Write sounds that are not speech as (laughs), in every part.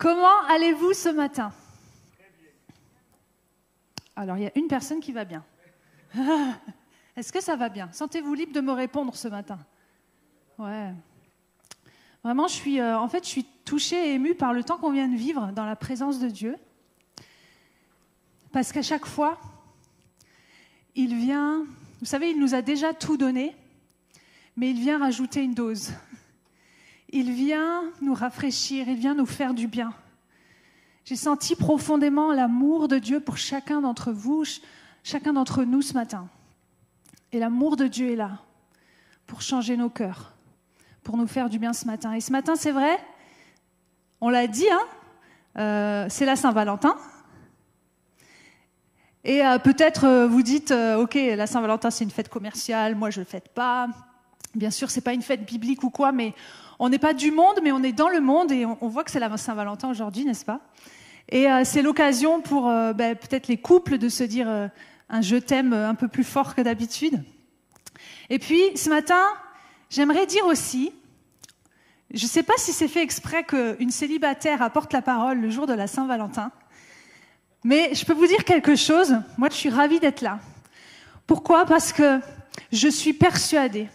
Comment allez-vous ce matin? Alors, il y a une personne qui va bien. (laughs) Est-ce que ça va bien? Sentez-vous libre de me répondre ce matin? Ouais. Vraiment, je suis, euh, en fait, je suis touchée et émue par le temps qu'on vient de vivre dans la présence de Dieu. Parce qu'à chaque fois, il vient, vous savez, il nous a déjà tout donné, mais il vient rajouter une dose. Il vient nous rafraîchir, il vient nous faire du bien. J'ai senti profondément l'amour de Dieu pour chacun d'entre vous, chacun d'entre nous ce matin. Et l'amour de Dieu est là pour changer nos cœurs, pour nous faire du bien ce matin. Et ce matin, c'est vrai, on l'a dit, hein, euh, c'est la Saint-Valentin. Et euh, peut-être euh, vous dites, ok, la Saint-Valentin c'est une fête commerciale, moi je ne le fête pas. Bien sûr, c'est pas une fête biblique ou quoi, mais on n'est pas du monde, mais on est dans le monde et on, voit que c'est la Saint-Valentin aujourd'hui, n'est-ce pas? Et c'est l'occasion pour ben, peut-être les couples de se dire un je t'aime un peu plus fort que d'habitude. Et puis ce matin, j'aimerais dire aussi, je ne sais pas si c'est fait exprès qu'une célibataire apporte la parole le jour de la Saint-Valentin, mais je peux vous dire quelque chose, moi je suis ravie d'être là. Pourquoi? Parce que je suis persuadée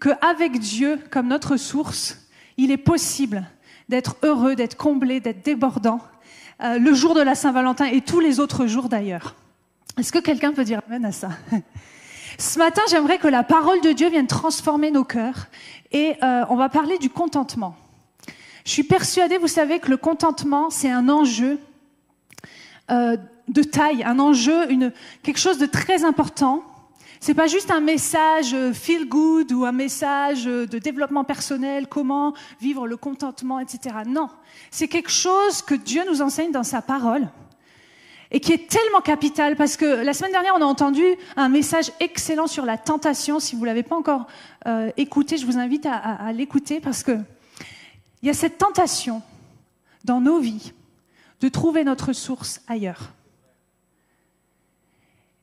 qu'avec Dieu comme notre source, il est possible d'être heureux, d'être comblé, d'être débordant euh, le jour de la Saint-Valentin et tous les autres jours d'ailleurs. Est-ce que quelqu'un peut dire amen à ça? (laughs) Ce matin, j'aimerais que la parole de Dieu vienne transformer nos cœurs et euh, on va parler du contentement. Je suis persuadée, vous savez, que le contentement, c'est un enjeu euh, de taille, un enjeu, quelque chose de très important. C'est pas juste un message euh, feel good ou un message de développement personnel, comment vivre le contentement, etc. Non, c'est quelque chose que Dieu nous enseigne dans sa parole et qui est tellement capital parce que la semaine dernière, on a entendu un message excellent sur la tentation. Si vous l'avez pas encore euh, écouté, je vous invite à, à l'écouter parce que il y a cette tentation dans nos vies de trouver notre source ailleurs.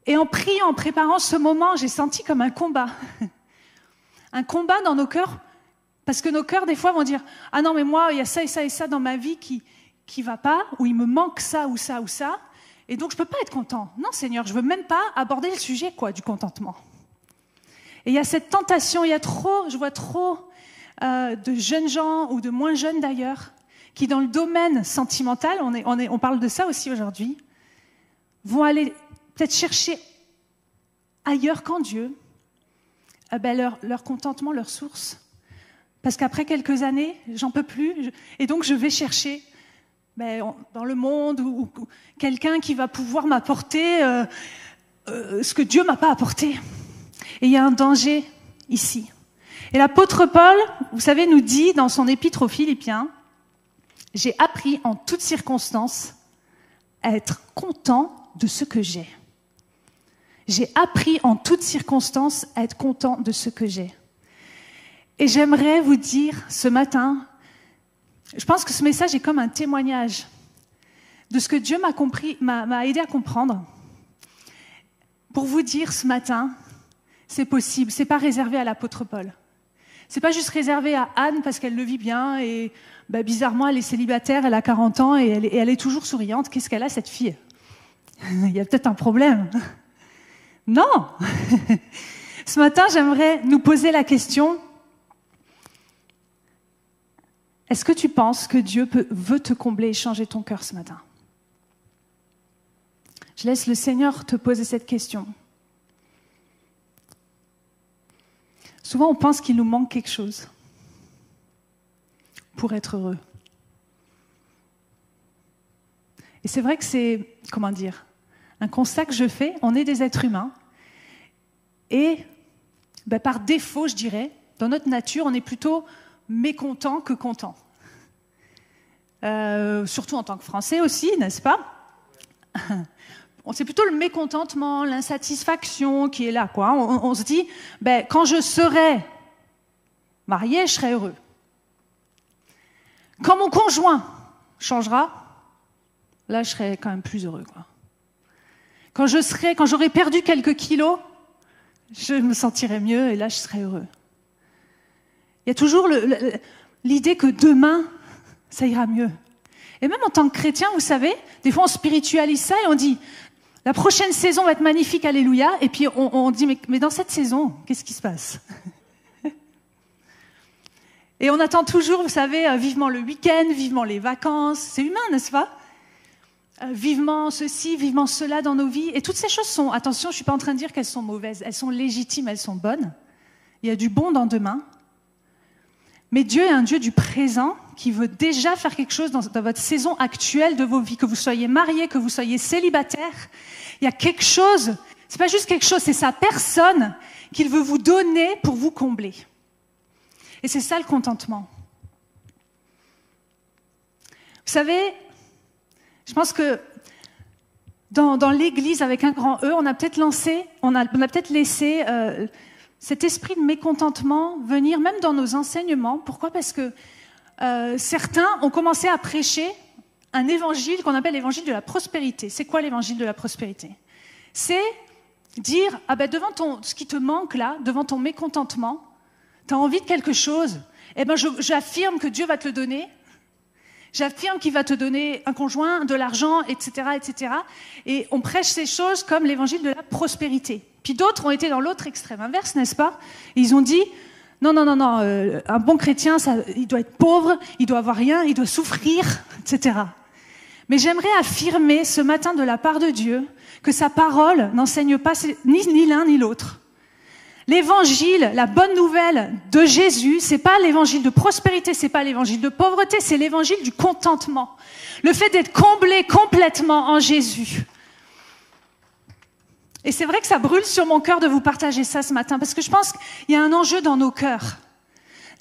Et en priant, en préparant ce moment, j'ai senti comme un combat. (laughs) un combat dans nos cœurs, parce que nos cœurs, des fois, vont dire Ah non, mais moi, il y a ça et ça et ça dans ma vie qui qui va pas, ou il me manque ça ou ça ou ça. Et donc, je peux pas être content. Non, Seigneur, je veux même pas aborder le sujet quoi, du contentement. Et il y a cette tentation, il y a trop, je vois trop euh, de jeunes gens, ou de moins jeunes d'ailleurs, qui dans le domaine sentimental, on, est, on, est, on parle de ça aussi aujourd'hui, vont aller peut-être chercher ailleurs qu'en Dieu euh, ben leur, contentement, leur source. Parce qu'après quelques années, j'en peux plus, et donc je vais chercher ben, dans le monde ou, quelqu'un qui va pouvoir m'apporter euh, euh, ce que Dieu m'a pas apporté. Et il y a un danger ici. Et l'apôtre Paul, vous savez, nous dit dans son épître aux Philippiens, j'ai appris en toutes circonstances à être content de ce que j'ai. J'ai appris en toutes circonstances à être content de ce que j'ai. Et j'aimerais vous dire ce matin, je pense que ce message est comme un témoignage de ce que Dieu m'a aidé à comprendre. Pour vous dire ce matin, c'est possible, c'est pas réservé à l'apôtre Paul. C'est pas juste réservé à Anne parce qu'elle le vit bien et bah, bizarrement elle est célibataire, elle a 40 ans et elle est toujours souriante. Qu'est-ce qu'elle a cette fille? (laughs) Il y a peut-être un problème. Non (laughs) Ce matin, j'aimerais nous poser la question Est-ce que tu penses que Dieu veut te combler et changer ton cœur ce matin? Je laisse le Seigneur te poser cette question. Souvent, on pense qu'il nous manque quelque chose pour être heureux. Et c'est vrai que c'est, comment dire, un constat que je fais, on est des êtres humains. Et ben, par défaut, je dirais, dans notre nature, on est plutôt mécontent que content. Euh, surtout en tant que Français aussi, n'est-ce pas? (clears throat) C'est plutôt le mécontentement, l'insatisfaction qui est là. Quoi. On, se dit, ben, quand je serai marié, je serai heureux. Quand mon conjoint changera, là, je serai quand même plus heureux. Quand je serai, quand j'aurai perdu quelques kilos, je me sentirai mieux et là, je serai heureux. Il y a toujours l'idée que demain, ça ira mieux. Et même en tant que chrétien, vous savez, des fois on spiritualise ça et on dit, la prochaine saison va être magnifique, alléluia. Et puis on, dit, mais, dans cette saison, qu'est-ce qui se passe? (laughs) Et on attend toujours, vous savez, euh, vivement le week-end, vivement les vacances. C'est humain, n'est-ce pas? Euh, Vivement ceci, vivement cela dans nos vies. Et toutes ces choses sont, attention, je ne suis pas en train de dire qu'elles sont mauvaises. Elles sont légitimes, elles sont bonnes. Il y a du bon dans demain. Mais Dieu est un Dieu du présent qui veut déjà faire quelque chose dans, votre saison actuelle de vos vies, que vous soyez mariés, que vous soyez célibataire. Il y a quelque chose, c'est pas juste quelque chose, c'est sa personne qu'il veut vous donner pour vous combler. Et c'est ça le contentement. Vous savez, je pense que dans, l'Église avec un grand E, on a peut-être lancé, on a, peut-être laissé euh, cet esprit de mécontentement venir même dans nos enseignements. Pourquoi? Parce que euh, certains ont commencé à prêcher un évangile qu'on appelle l'évangile de la prospérité. C'est quoi l'évangile de la prospérité? C'est dire, ah ben devant ton, ce qui te manque là, devant ton mécontentement, tu as envie de quelque chose, eh ben j'affirme que Dieu va te le donner, j'affirme qu'il va te donner un conjoint, de l'argent, etc., etc. Et on prêche ces choses comme l'évangile de la prospérité. Puis d'autres ont été dans l'autre extrême inverse, n'est-ce pas? Ils ont dit, non, non, non, non, euh, un bon chrétien, il doit être pauvre, il doit avoir rien, il doit souffrir, (laughs) etc. Mais j'aimerais affirmer ce matin de la part de Dieu que sa parole n'enseigne pas ni l'un ni l'autre. L'évangile, la bonne nouvelle de Jésus, c'est pas l'évangile de prospérité, c'est pas l'évangile de pauvreté, c'est l'évangile du contentement. Le fait d'être comblé complètement en Jésus. Et c'est vrai que ça brûle sur mon cœur de vous partager ça ce matin, parce que je pense qu'il y a un enjeu dans nos cœurs,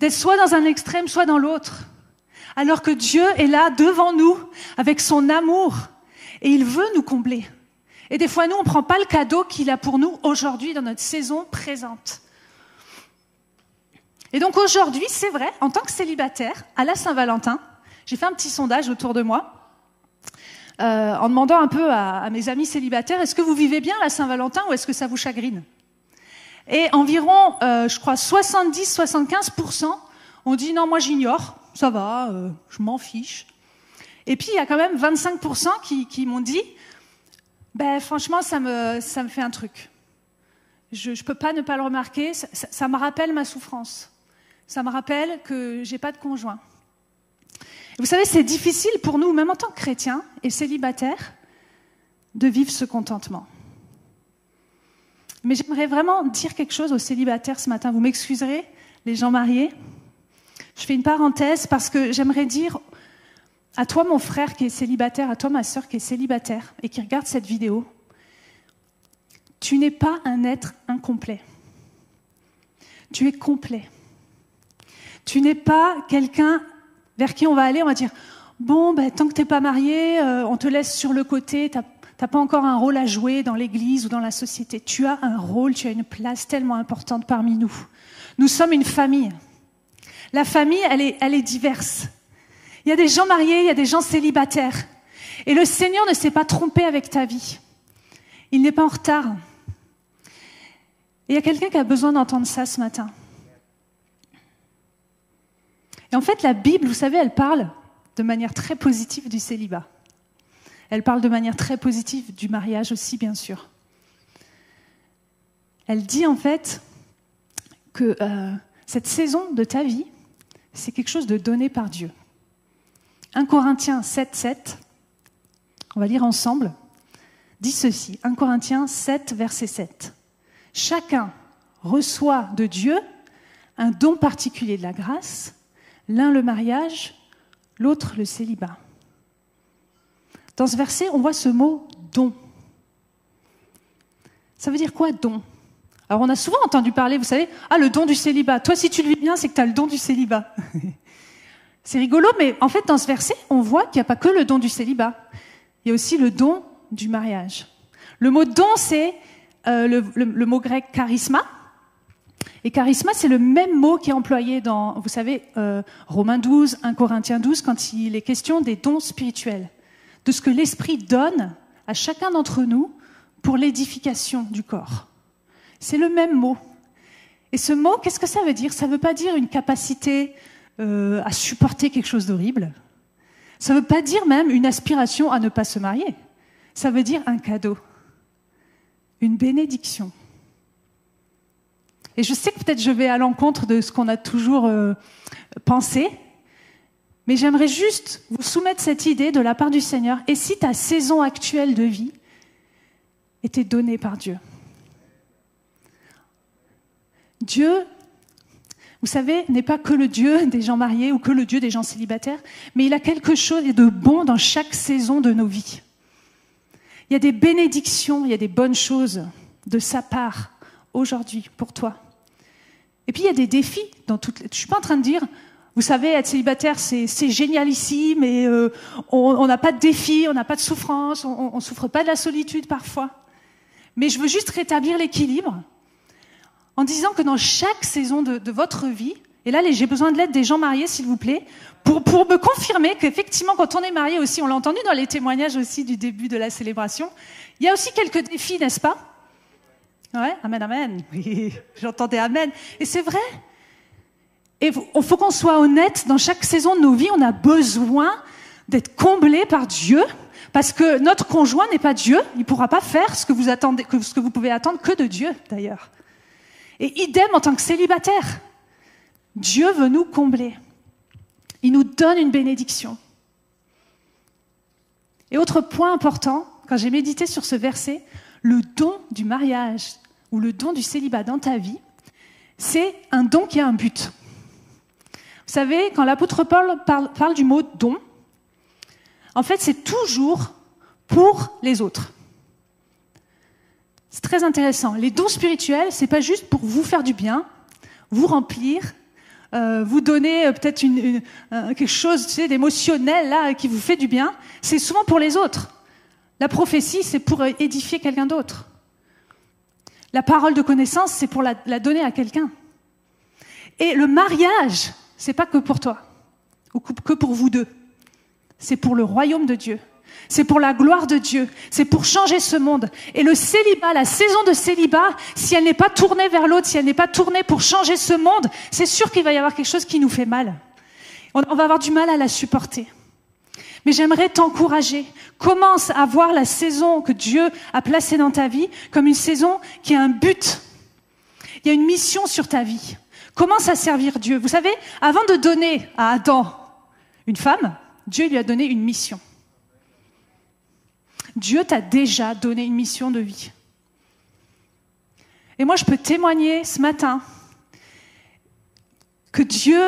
d'être soit dans un extrême, soit dans l'autre, alors que Dieu est là devant nous avec son amour, et il veut nous combler. Et des fois, nous, on ne prend pas le cadeau qu'il a pour nous aujourd'hui dans notre saison présente. Et donc aujourd'hui, c'est vrai, en tant que célibataire, à la Saint-Valentin, j'ai fait un petit sondage autour de moi. Euh, en demandant un peu à, mes amis célibataires, est-ce que vous vivez bien la Saint-Valentin ou est-ce que ça vous chagrine? Et environ, euh, je crois, 70-75% ont dit non, moi j'ignore, ça va, euh, je m'en fiche. Et puis il y a quand même 25% qui, m'ont dit, ben franchement, ça me, ça me fait un truc. Je ne peux pas ne pas le remarquer, ça, ça me rappelle ma souffrance. Ça me rappelle que j'ai pas de conjoint. Vous savez, c'est difficile pour nous, même en tant que chrétiens et célibataires, de vivre ce contentement. Mais j'aimerais vraiment dire quelque chose aux célibataires ce matin. Vous m'excuserez, les gens mariés. Je fais une parenthèse parce que j'aimerais dire à toi, mon frère qui est célibataire, à toi, ma sœur qui est célibataire et qui regarde cette vidéo, tu n'es pas un être incomplet. Tu es complet. Tu n'es pas quelqu'un vers qui on va aller, on va dire bon, ben, tant que t'es pas marié, euh, on te laisse sur le côté, t'as pas encore un rôle à jouer dans l'Église ou dans la société. Tu as un rôle, tu as une place tellement importante parmi nous. Nous sommes une famille. La famille, elle est diverse. Il y a des gens mariés, il y a des gens célibataires. Et le Seigneur ne s'est pas trompé avec ta vie. Il n'est pas en retard. Et il y a quelqu'un qui a besoin d'entendre ça ce matin. Et en fait, la Bible, vous savez, elle parle de manière très positive du célibat. Elle parle de manière très positive du mariage aussi, bien sûr. Elle dit en fait que euh, cette saison de ta vie, c'est quelque chose de donné par Dieu. 1 Corinthiens 7, 7, on va lire ensemble, dit ceci. 1 Corinthiens 7, verset 7. Chacun reçoit de Dieu un don particulier de la grâce L'un le mariage, l'autre le célibat. Dans ce verset, on voit ce mot don. Ça veut dire quoi don? Alors on a souvent entendu parler, vous savez, ah le don du célibat. Toi si tu le vis bien, c'est que tu as le don du célibat. (laughs) c'est rigolo, mais en fait dans ce verset, on voit qu'il n'y a pas que le don du célibat. Il y a aussi le don du mariage. Le mot don, c'est euh, le mot grec charisma, et charisma, c'est le même mot qui est employé dans, vous savez, euh, Romains 12, 1 Corinthiens 12, quand il est question des dons spirituels, de ce que l'Esprit donne à chacun d'entre nous pour l'édification du corps. C'est le même mot. Et ce mot, qu'est-ce que ça veut dire? Ça ne veut pas dire une capacité euh, à supporter quelque chose d'horrible. Ça ne veut pas dire même une aspiration à ne pas se marier. Ça veut dire un cadeau, une bénédiction. Et je sais que peut-être je vais à l'encontre de ce qu'on a toujours euh, pensé, mais j'aimerais juste vous soumettre cette idée de la part du Seigneur. Et si ta saison actuelle de vie était donnée par Dieu? Dieu, vous savez, n'est pas que le Dieu des gens mariés ou que le Dieu des gens célibataires, mais il a quelque chose de bon dans chaque saison de nos vies. Il y a des bénédictions, il y a des bonnes choses de sa part aujourd'hui pour toi. Et puis il y a des défis dans toutes. Les... Je suis pas en train de dire, vous savez, être célibataire, c'est génial ici, mais euh, on n'a pas de défis, on n'a pas de souffrance, on ne souffre pas de la solitude parfois. Mais je veux juste rétablir l'équilibre en disant que dans chaque saison de, votre vie, et là j'ai besoin de l'aide des gens mariés, s'il vous plaît, pour, pour me confirmer qu'effectivement, quand on est marié aussi, on l'a entendu dans les témoignages aussi du début de la célébration, il y a aussi quelques défis, n'est-ce pas? Ouais, amen, amen. (laughs) Oui, j'entendais amen. Et c'est vrai. Et il faut qu'on soit honnête, dans chaque saison de nos vies, on a besoin d'être comblé par Dieu, parce que notre conjoint n'est pas Dieu, il ne pourra pas faire ce que vous attendez, ce que vous pouvez attendre que de Dieu, d'ailleurs. Et idem en tant que célibataire. Dieu veut nous combler. Il nous donne une bénédiction. Et autre point important, quand j'ai médité sur ce verset, le don du mariage ou le don du célibat dans ta vie, c'est un don qui a un but. Vous savez, quand l'apôtre Paul parle, parle, du mot don, en fait, c'est toujours pour les autres. C'est très intéressant. Les dons spirituels, c'est pas juste pour vous faire du bien, vous remplir, euh, vous donner euh, peut-être une, quelque chose tu d'émotionnel là qui vous fait du bien. C'est souvent pour les autres. La prophétie, c'est pour édifier quelqu'un d'autre. La parole de connaissance, c'est pour la, la, donner à quelqu'un. Et le mariage, c'est pas que pour toi, ou que pour vous deux. C'est pour le royaume de Dieu c'est pour la gloire de Dieu, c'est pour changer ce monde. Et le célibat, la saison de célibat, si elle n'est pas tournée vers l'autre, si elle n'est pas tournée pour changer ce monde, c'est sûr qu'il va y avoir quelque chose qui nous fait mal. On va avoir du mal à la supporter. Mais j'aimerais t'encourager. Commence à voir la saison que Dieu a placée dans ta vie comme une saison qui a un but. Il y a une mission sur ta vie. Commence à servir Dieu. Vous savez, avant de donner à Adam une femme, Dieu lui a donné une mission. Dieu t'a déjà donné une mission de vie. Et moi, je peux témoigner ce matin que Dieu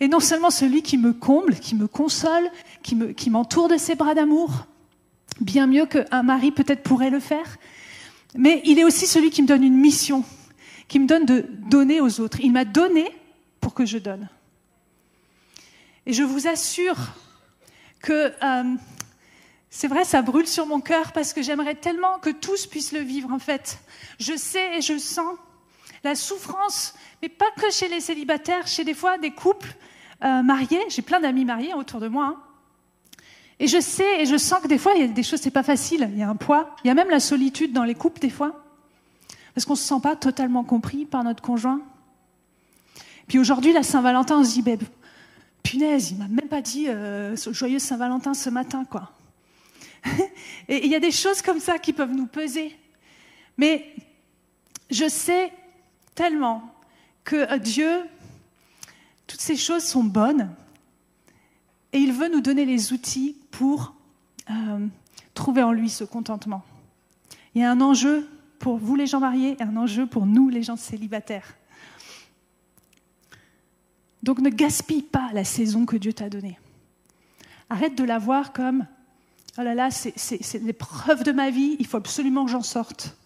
est non seulement celui qui me comble, qui me console, qui m'entoure de ses bras d'amour, bien mieux qu'un mari peut-être pourrait le faire, mais il est aussi celui qui me donne une mission, qui me donne de donner aux autres. Il m'a donné pour que je donne. Et je vous assure que euh, c'est vrai, ça brûle sur mon cœur parce que j'aimerais tellement que tous puissent le vivre en fait. Je sais et je sens la souffrance, mais pas que chez les célibataires, chez des fois des couples euh, mariés. J'ai plein d'amis mariés autour de moi. Hein. Et je sais et je sens que des fois, il y a des choses, c'est pas facile. Il y a un poids. Il y a même la solitude dans les couples des fois. Parce qu'on se sent pas totalement compris par notre conjoint. Puis aujourd'hui, la Saint-Valentin, on se dit, ben, punaise, il m'a même pas dit euh, joyeux Saint-Valentin ce matin, quoi. (laughs) Et il y a des choses comme ça qui peuvent nous peser. Mais je sais tellement que euh, Dieu, toutes ces choses sont bonnes et il veut nous donner les outils pour euh, trouver en lui ce contentement. Il y a un enjeu pour vous les gens mariés et un enjeu pour nous les gens célibataires. Donc ne gaspille pas la saison que Dieu t'a donnée. Arrête de la voir comme oh là là, c'est l'épreuve de ma vie, il faut absolument que j'en sorte.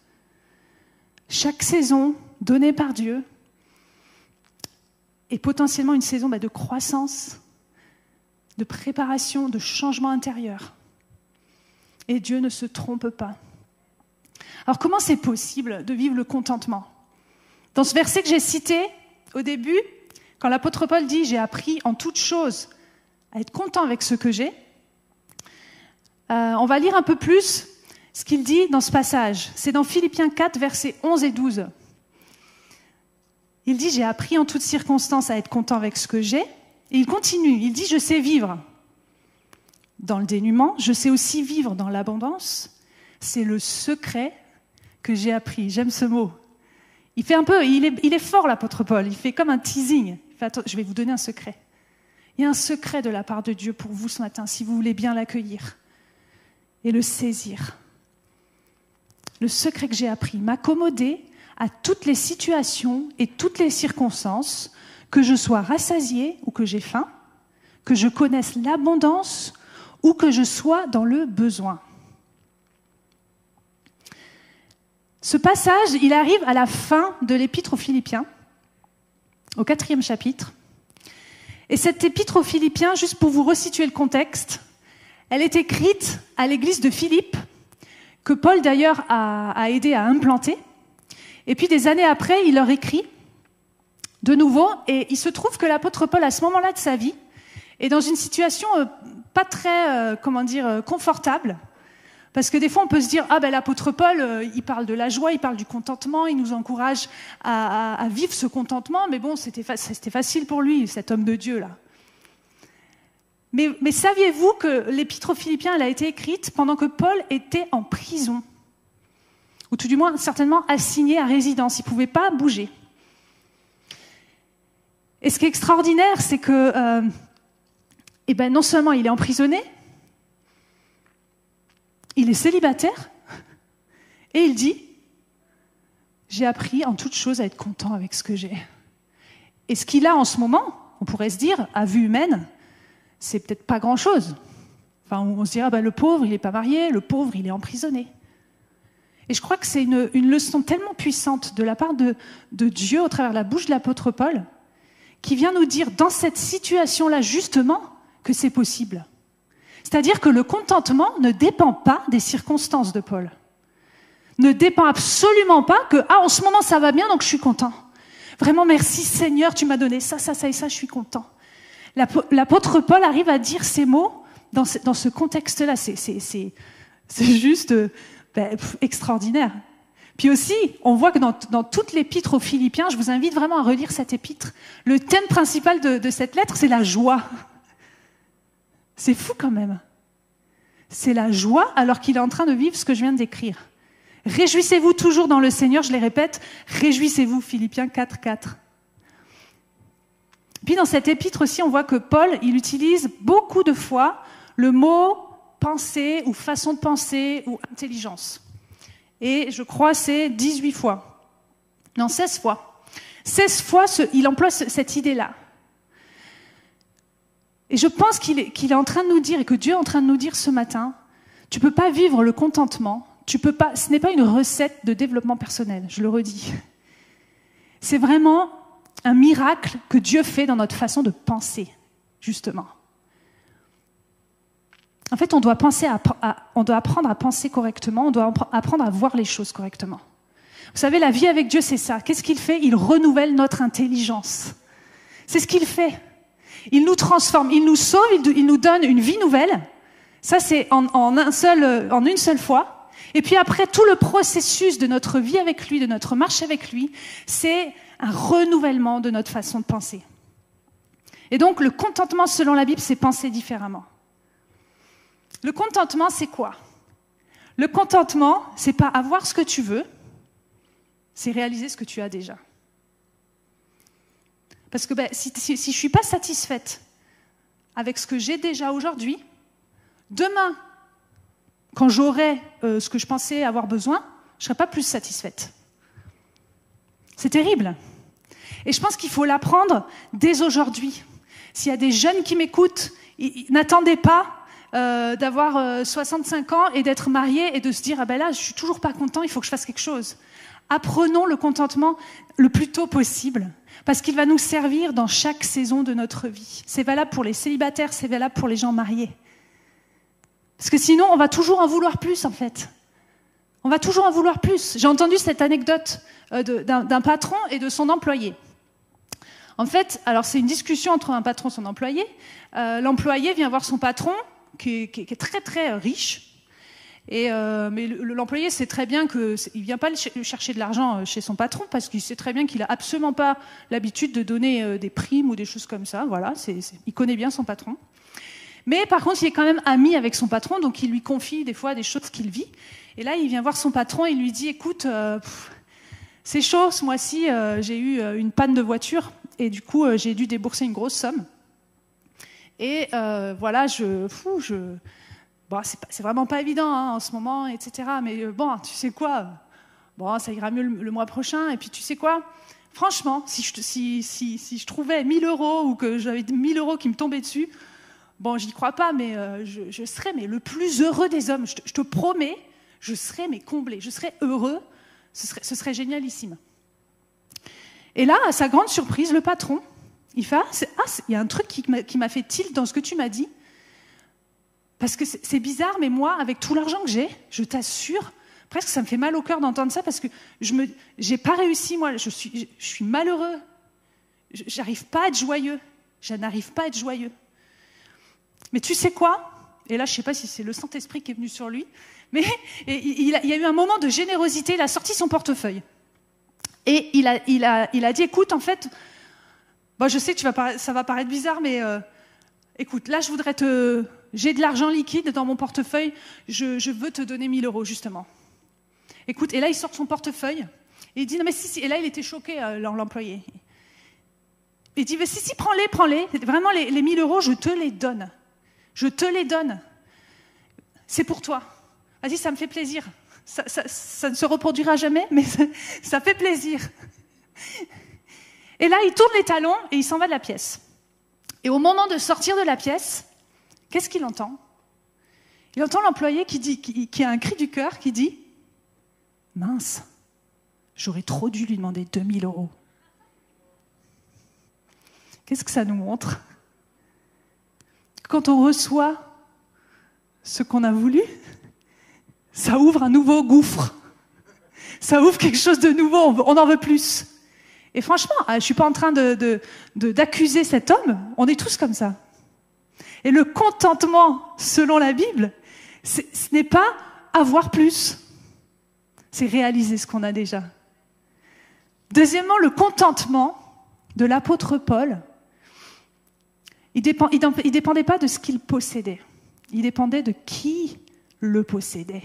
Chaque saison donnée par Dieu est potentiellement une saison bah, de croissance, de préparation, de changement intérieur. Et Dieu ne se trompe pas. Alors comment c'est possible de vivre le contentement? Dans ce verset que j'ai cité au début, quand l'apôtre Paul dit J'ai appris en toute chose à être content avec ce que j'ai, euh, on va lire un peu plus ce qu'il dit dans ce passage. C'est dans Philippiens 4, versets 11 et 12. Il dit, j'ai appris en toutes circonstances à être content avec ce que j'ai. Et il continue, il dit, je sais vivre. dans le dénuement, je sais aussi vivre dans l'abondance. C'est le secret que j'ai appris. J'aime ce mot. Il fait un peu, il est, il est fort l'apôtre Paul, il fait comme un teasing. je vais vous donner un secret. Il y a un secret de la part de Dieu pour vous ce matin, si vous voulez bien l'accueillir et le saisir. Le secret que j'ai appris, m'accommoder à toutes les situations et toutes les circonstances, que je sois rassasié ou que j'ai faim, que je connaisse l'abondance ou que je sois dans le besoin. Ce passage, il arrive à la fin de l'épître aux Philippiens, au quatrième chapitre. Et cette épître aux Philippiens, juste pour vous resituer le contexte, elle est écrite à l'église de Philippe, que Paul d'ailleurs a, aidé à implanter. Et puis des années après, il leur écrit de nouveau, et il se trouve que l'apôtre Paul, à ce moment-là de sa vie, est dans une situation euh, pas très, euh, comment dire, euh, confortable. Parce que des fois, on peut se dire, ah ben l'apôtre Paul, il parle de la joie, il parle du contentement, il nous encourage à, vivre ce contentement, mais bon, c'était facile pour lui, cet homme de Dieu là. Mais, saviez-vous que l'épître aux Philippiens elle a été écrite pendant que Paul était en prison? Ou tout du moins, certainement assigné à résidence, il ne pouvait pas bouger. Et ce qui est extraordinaire, c'est que eh ben, non seulement il est emprisonné, il est célibataire, et il dit, j'ai appris en toute chose à être content avec ce que j'ai. Et ce qu'il a en ce moment, on pourrait se dire, à vue humaine, c'est peut-être pas grand-chose. Enfin, on se dirait, bah, le pauvre, il n'est pas marié, le pauvre, il est emprisonné. Et je crois que c'est une, leçon tellement puissante de la part de, de Dieu au travers de la bouche de l'apôtre Paul, qui vient nous dire, dans cette situation-là, justement, que c'est possible. C'est-à-dire que le contentement ne dépend pas des circonstances de Paul. Ne dépend absolument pas que, ah, en ce moment ça va bien, donc je suis content. Vraiment, merci Seigneur, tu m'as donné ça, ça, ça et ça, je suis content. L'apôtre Paul arrive à dire ces mots dans ce, contexte-là. C'est juste euh, ben, extraordinaire. Puis aussi, on voit que dans, toute l'épître aux Philippiens, je vous invite vraiment à relire cette épître, le thème principal de, cette lettre, c'est la joie. C'est fou quand même. C'est la joie alors qu'il est en train de vivre ce que je viens décrire. Réjouissez-vous toujours dans le Seigneur, je les répète, réjouissez-vous, Philippiens 4, 4. Puis dans cette épître aussi, on voit que Paul, il utilise beaucoup de fois le mot pensée ou façon de penser ou intelligence. Et je crois c'est 18 fois. Non, 16 fois. 16 fois, il emploie cette idée-là. Et je pense qu'il est, en train de nous dire, et que Dieu est en train de nous dire ce matin, tu ne peux pas vivre le contentement, tu peux pas, ce n'est pas une recette de développement personnel, je le redis. C'est vraiment un miracle que Dieu fait dans notre façon de penser, justement. En fait, on doit, penser on doit apprendre à penser correctement, on doit apprendre à voir les choses correctement. Vous savez, la vie avec Dieu, c'est ça. Qu'est-ce qu'il fait? Il renouvelle notre intelligence. C'est ce qu'il fait. Il nous transforme, il nous sauve, il, nous donne une vie nouvelle. Ça, c'est en, un seul, en une seule fois. Et puis après, tout le processus de notre vie avec lui, de notre marche avec lui, c'est un renouvellement de notre façon de penser. Et donc, le contentement, selon la Bible, c'est penser différemment. Le contentement, c'est quoi? Le contentement, c'est pas avoir ce que tu veux, c'est réaliser ce que tu as déjà. Parce que ben, si, je ne suis pas satisfaite avec ce que j'ai déjà aujourd'hui, demain, quand j'aurai euh, ce que je pensais avoir besoin, je ne serai pas plus satisfaite. C'est terrible. Et je pense qu'il faut l'apprendre dès aujourd'hui. S'il y a des jeunes qui m'écoutent, n'attendez pas euh, d'avoir 65 euh, ans et d'être marié et de se dire ah ben là je suis toujours pas content, il faut que je fasse quelque chose. Apprenons le contentement le plus tôt possible parce qu'il va nous servir dans chaque saison de notre vie. C'est valable pour les célibataires, c'est valable pour les gens mariés. Parce que sinon, on va toujours en vouloir plus, en fait. On va toujours en vouloir plus. J'ai entendu cette anecdote euh, d'un patron et de son employé. En fait, alors c'est une discussion entre un patron et son employé. Euh, l'employé vient voir son patron, qui est très très riche, euh, mais l'employé sait très bien qu'il ne vient pas chercher de l'argent chez son patron parce qu'il sait très bien qu'il n'a absolument pas l'habitude de donner des primes ou des choses comme ça. Voilà, il connaît bien son patron. Mais par contre, il est quand même ami avec son patron, donc il lui confie des fois des choses qu'il vit. Et là, il vient voir son patron et il lui dit, écoute, euh, c'est chaud, ce mois-ci, euh, j'ai eu euh, une panne de voiture et du coup, j'ai dû débourser une grosse somme. Et voilà, je, fou, je, bon, c'est vraiment pas évident hein, en ce moment, etc. Mais bon, tu sais quoi Bon, ça ira mieux le, mois prochain. Et puis, tu sais quoi Franchement, si je, si, si, si trouvais 1000 euros ou que j'avais 1000 euros qui me tombaient dessus, bon, j'y crois pas, mais je, je, serais mais le plus heureux des hommes. Je te, je te promets, je serais mais comblé, je serais heureux, ce serait, génialissime. Et là, à sa grande surprise, le patron, il fait Ah, il y a un truc qui m'a fait tilt dans ce que tu m'as dit. Parce que c'est bizarre, mais moi, avec tout l'argent que j'ai, je t'assure, presque ça me fait mal au cœur d'entendre ça parce que je n'ai pas réussi, moi, je suis, je malheureux. J'arrive pas à être joyeux. Je n'arrive pas à être joyeux. Mais tu sais quoi? Et là, je ne sais pas si c'est le Saint-Esprit qui est venu sur lui, mais (laughs) il, y a eu un moment de générosité, il a sorti son portefeuille. Et il a, il a, il a dit, écoute, en fait, je sais que tu vas ça va paraître bizarre, mais euh, écoute, là, je voudrais te... J'ai de l'argent liquide dans mon portefeuille, je, veux te donner 1000 euros, justement. Écoute, et là, il sort son portefeuille, et il dit, non mais si, si, et là, il était choqué, euh, l'employé. Il dit, mais si, si, prends-les, prends-les, vraiment, les, les 1000 euros, je te les donne. Je te les donne. C'est pour toi. Vas-y, ça me fait plaisir. Ça, ne se reproduira jamais, mais (laughs) ça, fait plaisir. Et là, il tourne les talons et il s'en va de la pièce. Et au moment de sortir de la pièce, qu'est-ce qu'il entend? Il entend l'employé qui, dit, qui, a un cri du cœur qui dit Mince, j'aurais trop dû lui demander 2000 euros. Qu'est-ce que ça nous montre? Quand on reçoit ce qu'on a voulu, ça ouvre un nouveau gouffre. Ça ouvre quelque chose de nouveau, on en veut plus. Et franchement, ah, je ne suis pas en train d'accuser de, cet homme, on est tous comme ça. Et le contentement, selon la Bible, ce n'est pas avoir plus, c'est réaliser ce qu'on a déjà. Deuxièmement, le contentement de l'apôtre Paul, il ne dépendait pas de ce qu'il possédait, il dépendait de qui le possédait.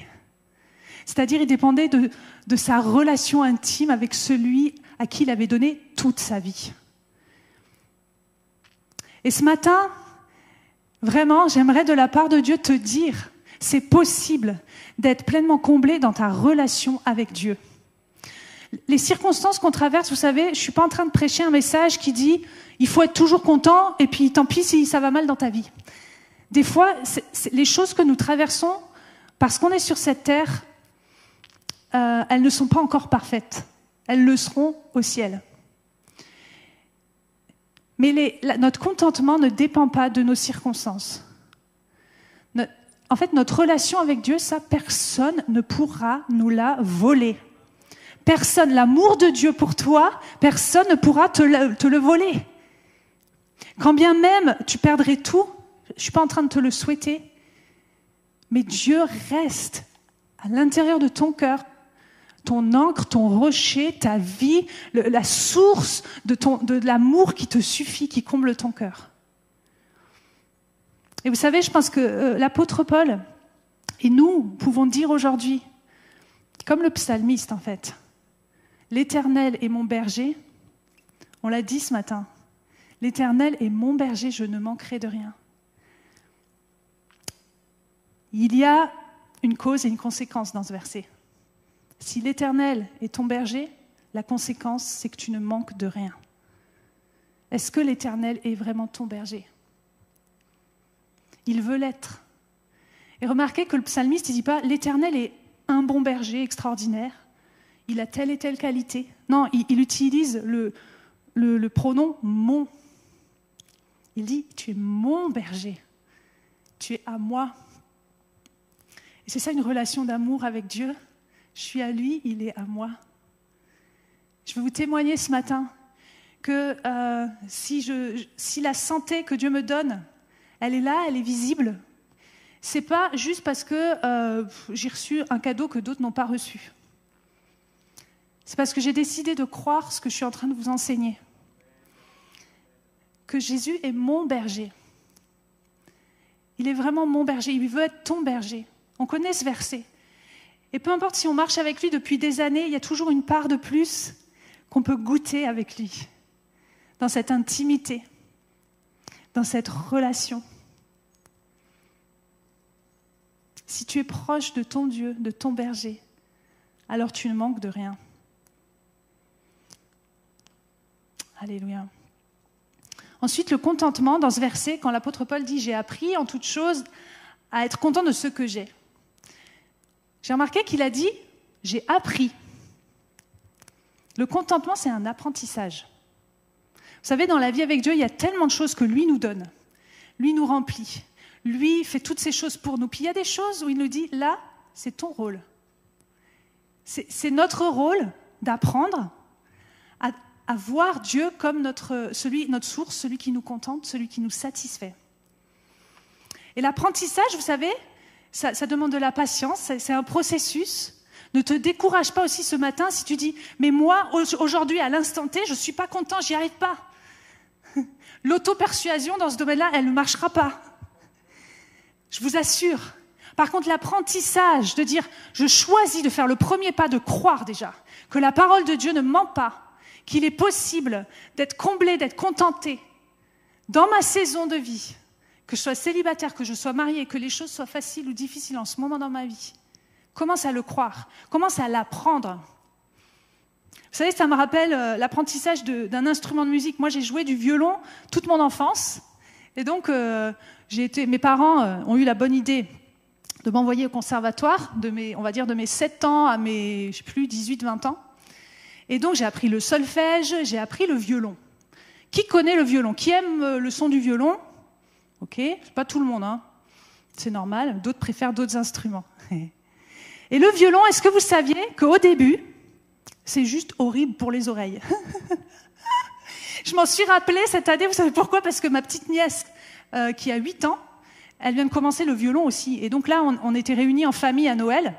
C'est-à-dire, il dépendait de, sa relation intime avec celui à qui il avait donné toute sa vie. Et ce matin, vraiment, j'aimerais de la part de Dieu te dire, c'est possible d'être pleinement comblé dans ta relation avec Dieu. Les circonstances qu'on traverse, vous savez, je ne suis pas en train de prêcher un message qui dit il faut être toujours content et puis tant pis si ça va mal dans ta vie. Des fois, les choses que nous traversons, parce qu'on est sur cette terre, euh, elles ne sont pas encore parfaites. Elles le seront au ciel. Mais notre contentement ne dépend pas de nos circonstances. en fait, notre relation avec Dieu, ça, personne ne pourra nous la voler. Personne, l'amour de Dieu pour toi, personne ne pourra te le, voler. Quand bien même tu perdrais tout, je ne suis pas en train de te le souhaiter, mais Dieu reste à l'intérieur de ton cœur ton encre, ton rocher, ta vie, la source de, de l'amour qui te suffit, qui comble ton cœur. Et vous savez, je pense que euh, l'apôtre Paul et nous pouvons dire aujourd'hui, comme le psalmiste en fait, l'Éternel est mon berger. On l'a dit ce matin. L'Éternel est mon berger, je ne manquerai de rien. Il y a une cause et une conséquence dans ce verset. Si l'Éternel est ton berger, la conséquence, c'est que tu ne manques de rien. Est-ce que l'Éternel est vraiment ton berger? Il veut l'être. Et remarquez que le psalmiste ne dit pas l'Éternel est un bon berger extraordinaire, il a telle et telle qualité. Non, il, utilise le, le pronom mon. Il dit, tu es mon berger, tu es à moi. Et c'est ça une relation d'amour avec Dieu, je suis à lui, il est à moi. Je veux vous témoigner ce matin que euh, si, la santé que Dieu me donne, elle est là, elle est visible, c'est pas juste parce que euh, j'ai reçu un cadeau que d'autres n'ont pas reçu. C'est parce que j'ai décidé de croire ce que je suis en train de vous enseigner. Que Jésus est mon berger. Il est vraiment mon berger. Il veut être ton berger. On connaît ce verset. Et peu importe si on marche avec lui depuis des années, il y a toujours une part de plus qu'on peut goûter avec lui, dans cette intimité, dans cette relation. Si tu es proche de ton Dieu, de ton berger, alors tu ne manques de rien. Alléluia. Ensuite, le contentement, dans ce verset, quand l'apôtre Paul dit J'ai appris en toute chose à être content de ce que j'ai. J'ai remarqué qu'il a dit J'ai appris. Le contentement, c'est un apprentissage. Vous savez, dans la vie avec Dieu, il y a tellement de choses que lui nous donne. Lui nous remplit. Lui fait toutes ces choses pour nous. Puis il y a des choses où il nous dit Là, c'est ton rôle. C'est notre rôle d'apprendre à, voir Dieu comme notre, celui, notre source, celui qui nous contente, celui qui nous satisfait. Et l'apprentissage, vous savez, ça, demande de la patience, c'est un processus. Ne te décourage pas aussi ce matin si tu dis, mais moi, aujourd'hui, à l'instant T, je ne suis pas content, j'y arrive pas. (laughs) L'auto-persuasion dans ce domaine-là, elle ne marchera pas. Je vous assure. Par contre, l'apprentissage de dire, je choisis de faire le premier pas, de croire déjà que la parole de Dieu ne ment pas, qu'il est possible d'être comblé, d'être contenté dans ma saison de vie, que je sois célibataire, que je sois mariée, que les choses soient faciles ou difficiles en ce moment dans ma vie. Commence à le croire, commence à l'apprendre. Vous savez, ça me rappelle euh, l'apprentissage d'un instrument de musique. Moi, j'ai joué du violon toute mon enfance. Et donc, euh, été, mes parents euh, ont eu la bonne idée de m'envoyer au conservatoire, de mes, on va dire de mes 7 ans à mes, je sais plus, 18, 20 ans. Et donc, j'ai appris le solfège, j'ai appris le violon. Qui connaît le violon? Qui aime le son du violon? Ok? Pas tout le monde, hein c'est normal. D'autres préfèrent d'autres instruments. (laughs) Et le violon, est-ce que vous saviez qu'au début, c'est juste horrible pour les oreilles? (laughs) Je m'en suis rappelée cette année, vous savez pourquoi? Parce que ma petite nièce, euh, qui a 8 ans, elle vient de commencer le violon aussi. Et donc là, on, était réunis en famille à Noël.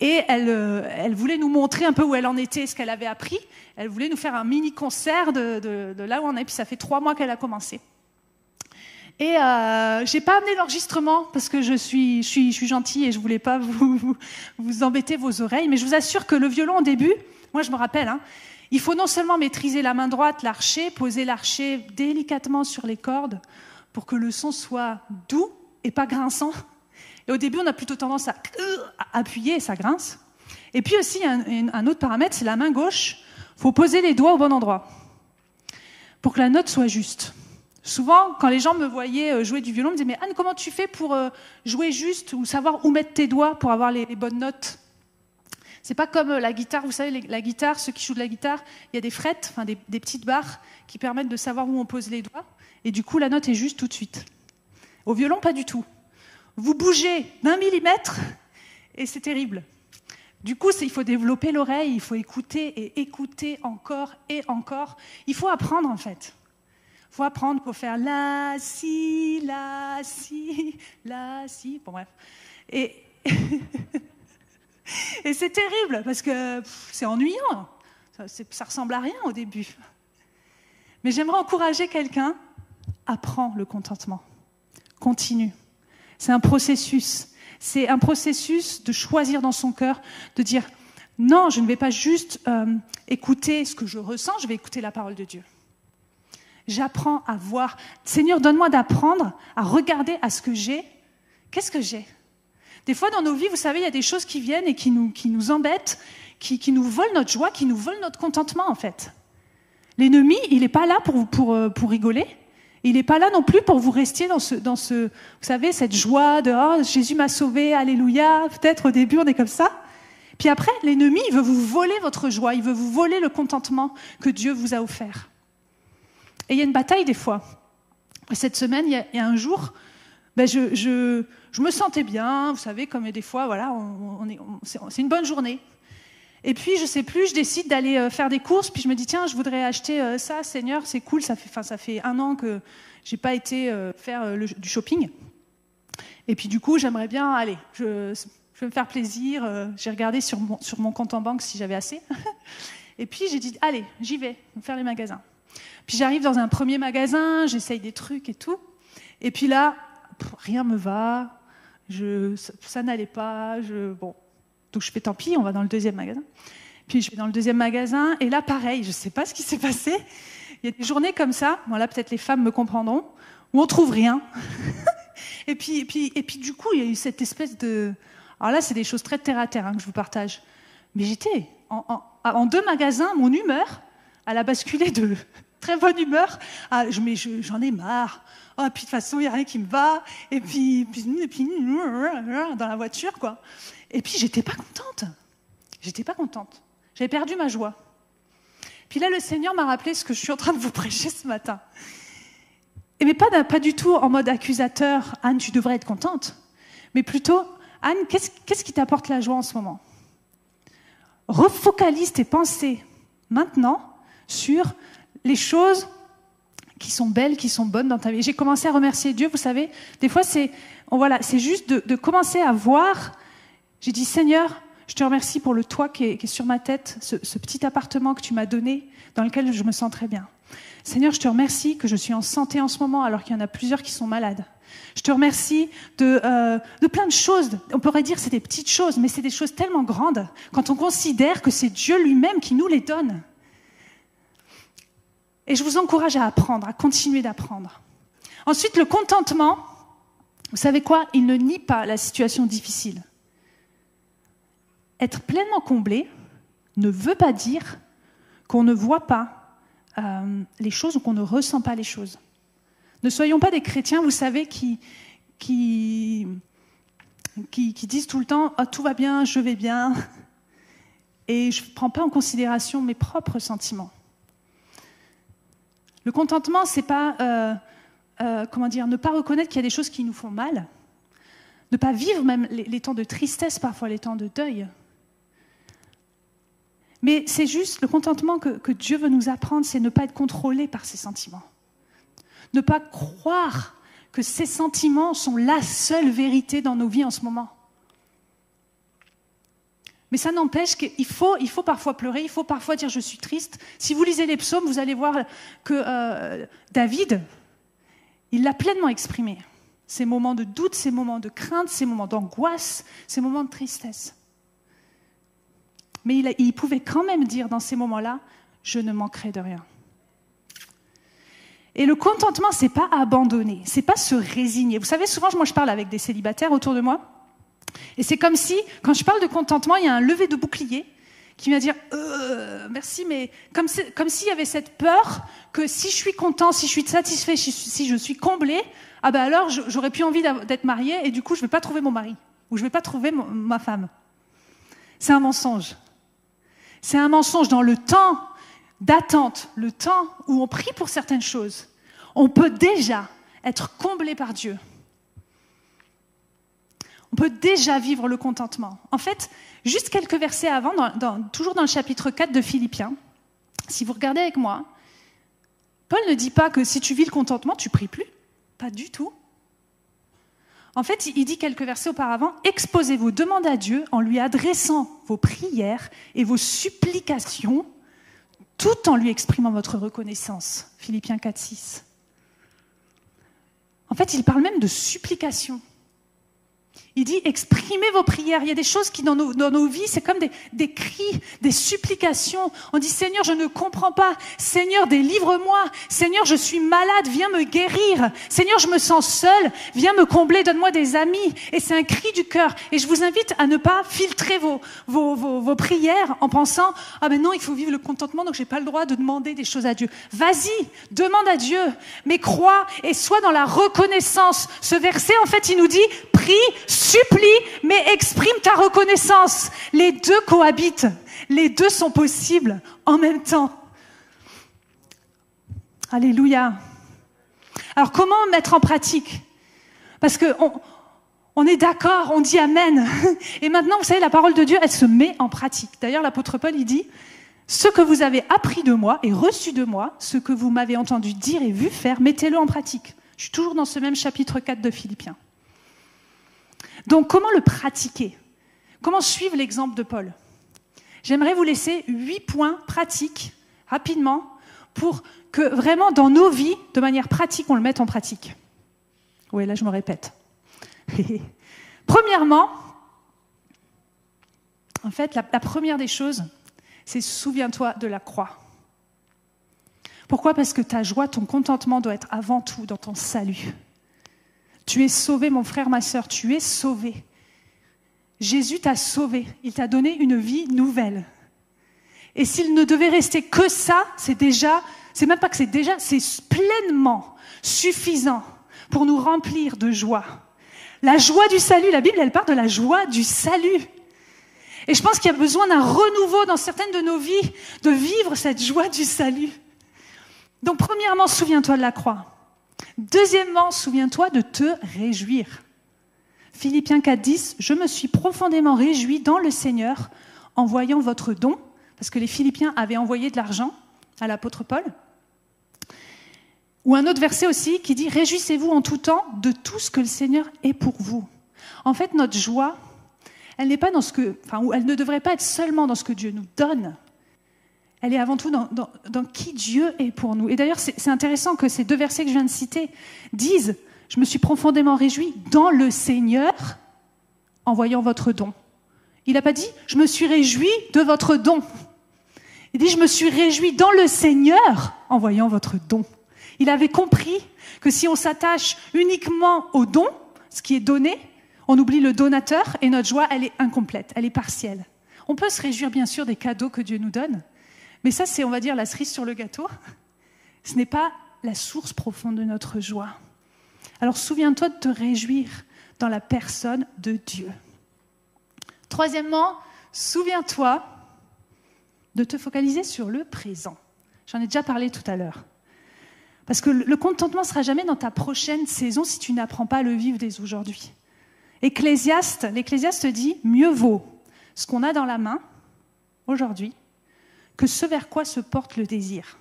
Et elle, euh, elle, voulait nous montrer un peu où elle en était, ce qu'elle avait appris. Elle voulait nous faire un mini concert de, de là où on est. Puis ça fait trois mois qu'elle a commencé. Et euh, j'ai pas amené l'enregistrement parce que je suis, je suis, gentille et je voulais pas vous, vous, embêter vos oreilles. Mais je vous assure que le violon au début, moi je me rappelle, hein, il faut non seulement maîtriser la main droite, l'archer, poser l'archer délicatement sur les cordes pour que le son soit doux et pas grinçant. Et au début, on a plutôt tendance à, appuyer et ça grince. Et puis aussi, un, un autre paramètre, c'est la main gauche. Il faut poser les doigts au bon endroit pour que la note soit juste. Souvent, quand les gens me voyaient euh, jouer du violon, ils me disaient Mais Anne, comment tu fais pour euh, jouer juste ou savoir où mettre tes doigts pour avoir les, bonnes notes? C'est pas comme euh, la guitare, vous savez, la guitare, ceux qui jouent de la guitare, il y a des frettes, enfin des, petites barres qui permettent de savoir où on pose les doigts, et du coup la note est juste tout de suite. Au violon, pas du tout. Vous bougez d'un millimètre et c'est terrible. Du coup, il faut développer l'oreille, il faut écouter et écouter encore et encore. Il faut apprendre en fait faut apprendre pour faire la, si, la, si, la, si. Bon, bref. Et, (laughs) et c'est terrible parce que c'est ennuyant. Ça, ressemble à rien au début. Mais j'aimerais encourager quelqu'un. Apprends le contentement. Continue. C'est un processus. C'est un processus de choisir dans son cœur, de dire non, je ne vais pas juste euh, écouter ce que je ressens, je vais écouter la parole de Dieu. J'apprends à voir. Seigneur, donne-moi d'apprendre à regarder à ce que j'ai. Qu'est-ce que j'ai? Des fois, dans nos vies, vous savez, il y a des choses qui viennent et qui nous, qui nous embêtent, qui, qui, nous volent notre joie, qui nous volent notre contentement, en fait. L'ennemi, il n'est pas là pour, pour, euh, pour rigoler. Il n'est pas là non plus pour vous rester dans ce, dans ce, vous savez, cette joie de oh, Jésus m'a sauvé, alléluia. Peut-être au début on est comme ça. Puis après, l'ennemi, il veut vous voler votre joie, il veut vous voler le contentement que Dieu vous a offert. Et il y a une bataille des fois. cette semaine, il y a, un jour, ben je, je, je, me sentais bien, vous savez, comme des fois, voilà, c'est une bonne journée. Et puis, je sais plus, je décide d'aller euh, faire des courses, puis je me dis, tiens, je voudrais acheter euh, ça, Seigneur, c'est cool, ça fait, un an que j'ai pas été euh, faire du shopping. Et puis, du coup, j'aimerais bien, aller, je, je vais me faire plaisir, j'ai regardé sur mon, sur mon compte en banque si j'avais assez. (laughs) Et puis, j'ai dit, allez, j'y vais, faire les magasins. Puis j'arrive dans un premier magasin, j'essaye des trucs et tout. Et puis là, rien me va, ça, n'allait pas, je, bon. Donc je fais tant pis, on va dans le deuxième magasin. Puis je vais dans le deuxième magasin, et là, pareil, je ne sais pas ce qui s'est passé. Il y a des journées comme ça, bon là peut-être les femmes me comprendront, où on trouve rien. (laughs) et, puis, et, puis, et puis du coup, il y a eu cette espèce de... Alors là, c'est des choses très terre-à-terre hein, que je vous partage. Mais j'étais en, deux magasins, mon humeur, elle a basculé de (laughs) très bonne humeur j'en ai marre. Oh, puis de toute façon, il n'y a rien qui me va. Et puis, puis, puis, dans la voiture, quoi. Et puis, j'étais pas contente. J'étais pas contente. J'avais perdu ma joie. Puis là, le Seigneur m'a rappelé ce que je suis en train de vous (laughs) prêcher ce matin. Et mais pas, pas du tout en mode accusateur, Anne, tu devrais être contente. Mais plutôt, Anne, qu'est-ce qui t'apporte la joie en ce moment? Refocalise tes pensées maintenant sur les choses qui sont belles, qui sont bonnes dans ta vie. J'ai commencé à remercier Dieu, vous savez, des fois c'est voilà, juste de, commencer à voir. J'ai dit Seigneur, je te remercie pour le toit qui est, sur ma tête, ce, petit appartement que tu m'as donné, dans lequel je me sens très bien. Seigneur, je te remercie que je suis en santé en ce moment alors qu'il y en a plusieurs qui sont malades. Je te remercie de, euh, de plein de choses. On pourrait dire que c'est des petites choses, mais c'est des choses tellement grandes quand on considère que c'est Dieu lui-même qui nous les donne. Et je vous encourage à apprendre, à continuer d'apprendre. Ensuite, le contentement, vous savez quoi Il ne nie pas la situation difficile. Être pleinement comblé ne veut pas dire qu'on ne voit pas euh, les choses ou qu'on ne ressent pas les choses. Ne soyons pas des chrétiens, vous savez, qui, disent tout le temps ah, tout va bien, je vais bien, et je ne prends pas en considération mes propres sentiments. Le contentement, c'est pas, euh, euh, comment ne pas reconnaître qu'il y a des choses qui nous font mal, ne pas vivre même les, temps de tristesse, parfois les temps de deuil. Mais c'est juste le contentement que, que Dieu veut nous apprendre, c'est ne pas être contrôlé par ses sentiments. Ne pas croire que ces sentiments sont la seule vérité dans nos vies en ce moment. Mais ça n'empêche qu'il faut, il faut parfois pleurer, il faut parfois dire je suis triste. Si vous lisez les psaumes, vous allez voir que euh, David, il l'a pleinement exprimé. Ces moments de doute, ces moments de crainte, ces moments d'angoisse, ces moments de tristesse. Mais il, pouvait quand même dire dans ces moments-là, je ne manquerai de rien. Et le contentement, c'est pas abandonner, c'est pas se résigner. Vous savez, souvent, moi, je parle avec des célibataires autour de moi. Et c'est comme si, quand je parle de contentement, il y a un lever de bouclier qui vient dire euh, merci, mais comme, comme s'il y avait cette peur que si je suis content, si je suis satisfait, si je suis comblé, ah ben alors j'aurais plus envie d'être marié et du coup je ne vais pas trouver mon mari ou je ne vais pas trouver ma femme. C'est un mensonge. C'est un mensonge dans le temps d'attente, le temps où on prie pour certaines choses. On peut déjà être comblé par Dieu on peut déjà vivre le contentement. En fait, juste quelques versets avant, toujours dans le chapitre 4 de Philippiens, si vous regardez avec moi, Paul ne dit pas que si tu vis le contentement, tu pries plus. Pas du tout. En fait, il dit quelques versets auparavant, exposez vos demandes à Dieu en lui adressant vos prières et vos supplications, tout en lui exprimant votre reconnaissance. Philippiens 4, 6. En fait, il parle même de supplication. Il dit exprimez vos prières. Il y a des choses qui dans nos, dans nos vies, c'est comme des, des, cris, des supplications. On dit Seigneur, je ne comprends pas. Seigneur, délivre-moi. Seigneur, je suis malade, viens me guérir. Seigneur, je me sens seul, viens me combler, donne-moi des amis. Et c'est un cri du cœur. Et je vous invite à ne pas filtrer vos, vos, vos, vos prières en pensant ah ben non, il faut vivre le contentement, donc j'ai pas le droit de demander des choses à Dieu. Vas-y, demande à Dieu, mais crois et sois dans la reconnaissance. Ce verset, en fait, il nous dit prie supplie, mais exprime ta reconnaissance. Les deux cohabitent. Les deux sont possibles en même temps. Alléluia. Alors comment mettre en pratique? Parce que on, est d'accord, on dit Amen. Et maintenant, vous savez, la parole de Dieu, elle se met en pratique. D'ailleurs, l'apôtre Paul, il dit, ce que vous avez appris de moi et reçu de moi, ce que vous m'avez entendu dire et vu faire, mettez-le en pratique. Je suis toujours dans ce même chapitre 4 de Philippiens. Donc comment le pratiquer? Comment suivre l'exemple de Paul? J'aimerais vous laisser huit points pratiques, rapidement, pour que vraiment dans nos vies, de manière pratique, on le mette en pratique. Oui, là je me répète. (laughs) Premièrement, en fait, la, première des choses, c'est souviens-toi de la croix. Pourquoi? Parce que ta joie, ton contentement doit être avant tout dans ton salut. Tu es sauvé, mon frère, ma sœur, tu es sauvé. Jésus t'a sauvé, il t'a donné une vie nouvelle. Et s'il ne devait rester que ça, c'est déjà, c'est même pas que c'est déjà, c'est pleinement suffisant pour nous remplir de joie. La joie du salut, la Bible, elle parle de la joie du salut. Et je pense qu'il y a besoin d'un renouveau dans certaines de nos vies, de vivre cette joie du salut. Donc premièrement, souviens-toi de la croix. Deuxièmement, souviens-toi de te réjouir. Philippiens 4.10, je me suis profondément réjoui dans le Seigneur en voyant votre don, parce que les Philippiens avaient envoyé de l'argent à l'apôtre Paul. Ou un autre verset aussi qui dit, réjouissez-vous en tout temps de tout ce que le Seigneur est pour vous. En fait, notre joie, elle n'est pas dans ce que, ne devrait pas être seulement dans ce que Dieu nous donne. Elle est avant tout dans, qui Dieu est pour nous. Et d'ailleurs, c'est intéressant que ces deux versets que je viens de citer disent je me suis profondément réjoui dans le Seigneur en voyant votre don. Il n'a pas dit je me suis réjoui de votre don. Il dit je me suis réjoui dans le Seigneur en voyant votre don. Il avait compris que si on s'attache uniquement au don, ce qui est donné, on oublie le donateur et notre joie, elle est incomplète, elle est partielle. On peut se réjouir bien sûr des cadeaux que Dieu nous donne, mais ça c'est, on va dire, la cerise sur le gâteau. Ce n'est pas la source profonde de notre joie. Alors souviens-toi de te réjouir dans la personne de Dieu. Troisièmement, souviens-toi de te focaliser sur le présent. J'en ai déjà parlé tout à l'heure. Parce que le contentement ne sera jamais dans ta prochaine saison si tu n'apprends pas à le vivre dès aujourd'hui. Ecclésiaste, l'Ecclésiaste dit mieux vaut ce qu'on a dans la main aujourd'hui que ce vers quoi se porte le désir.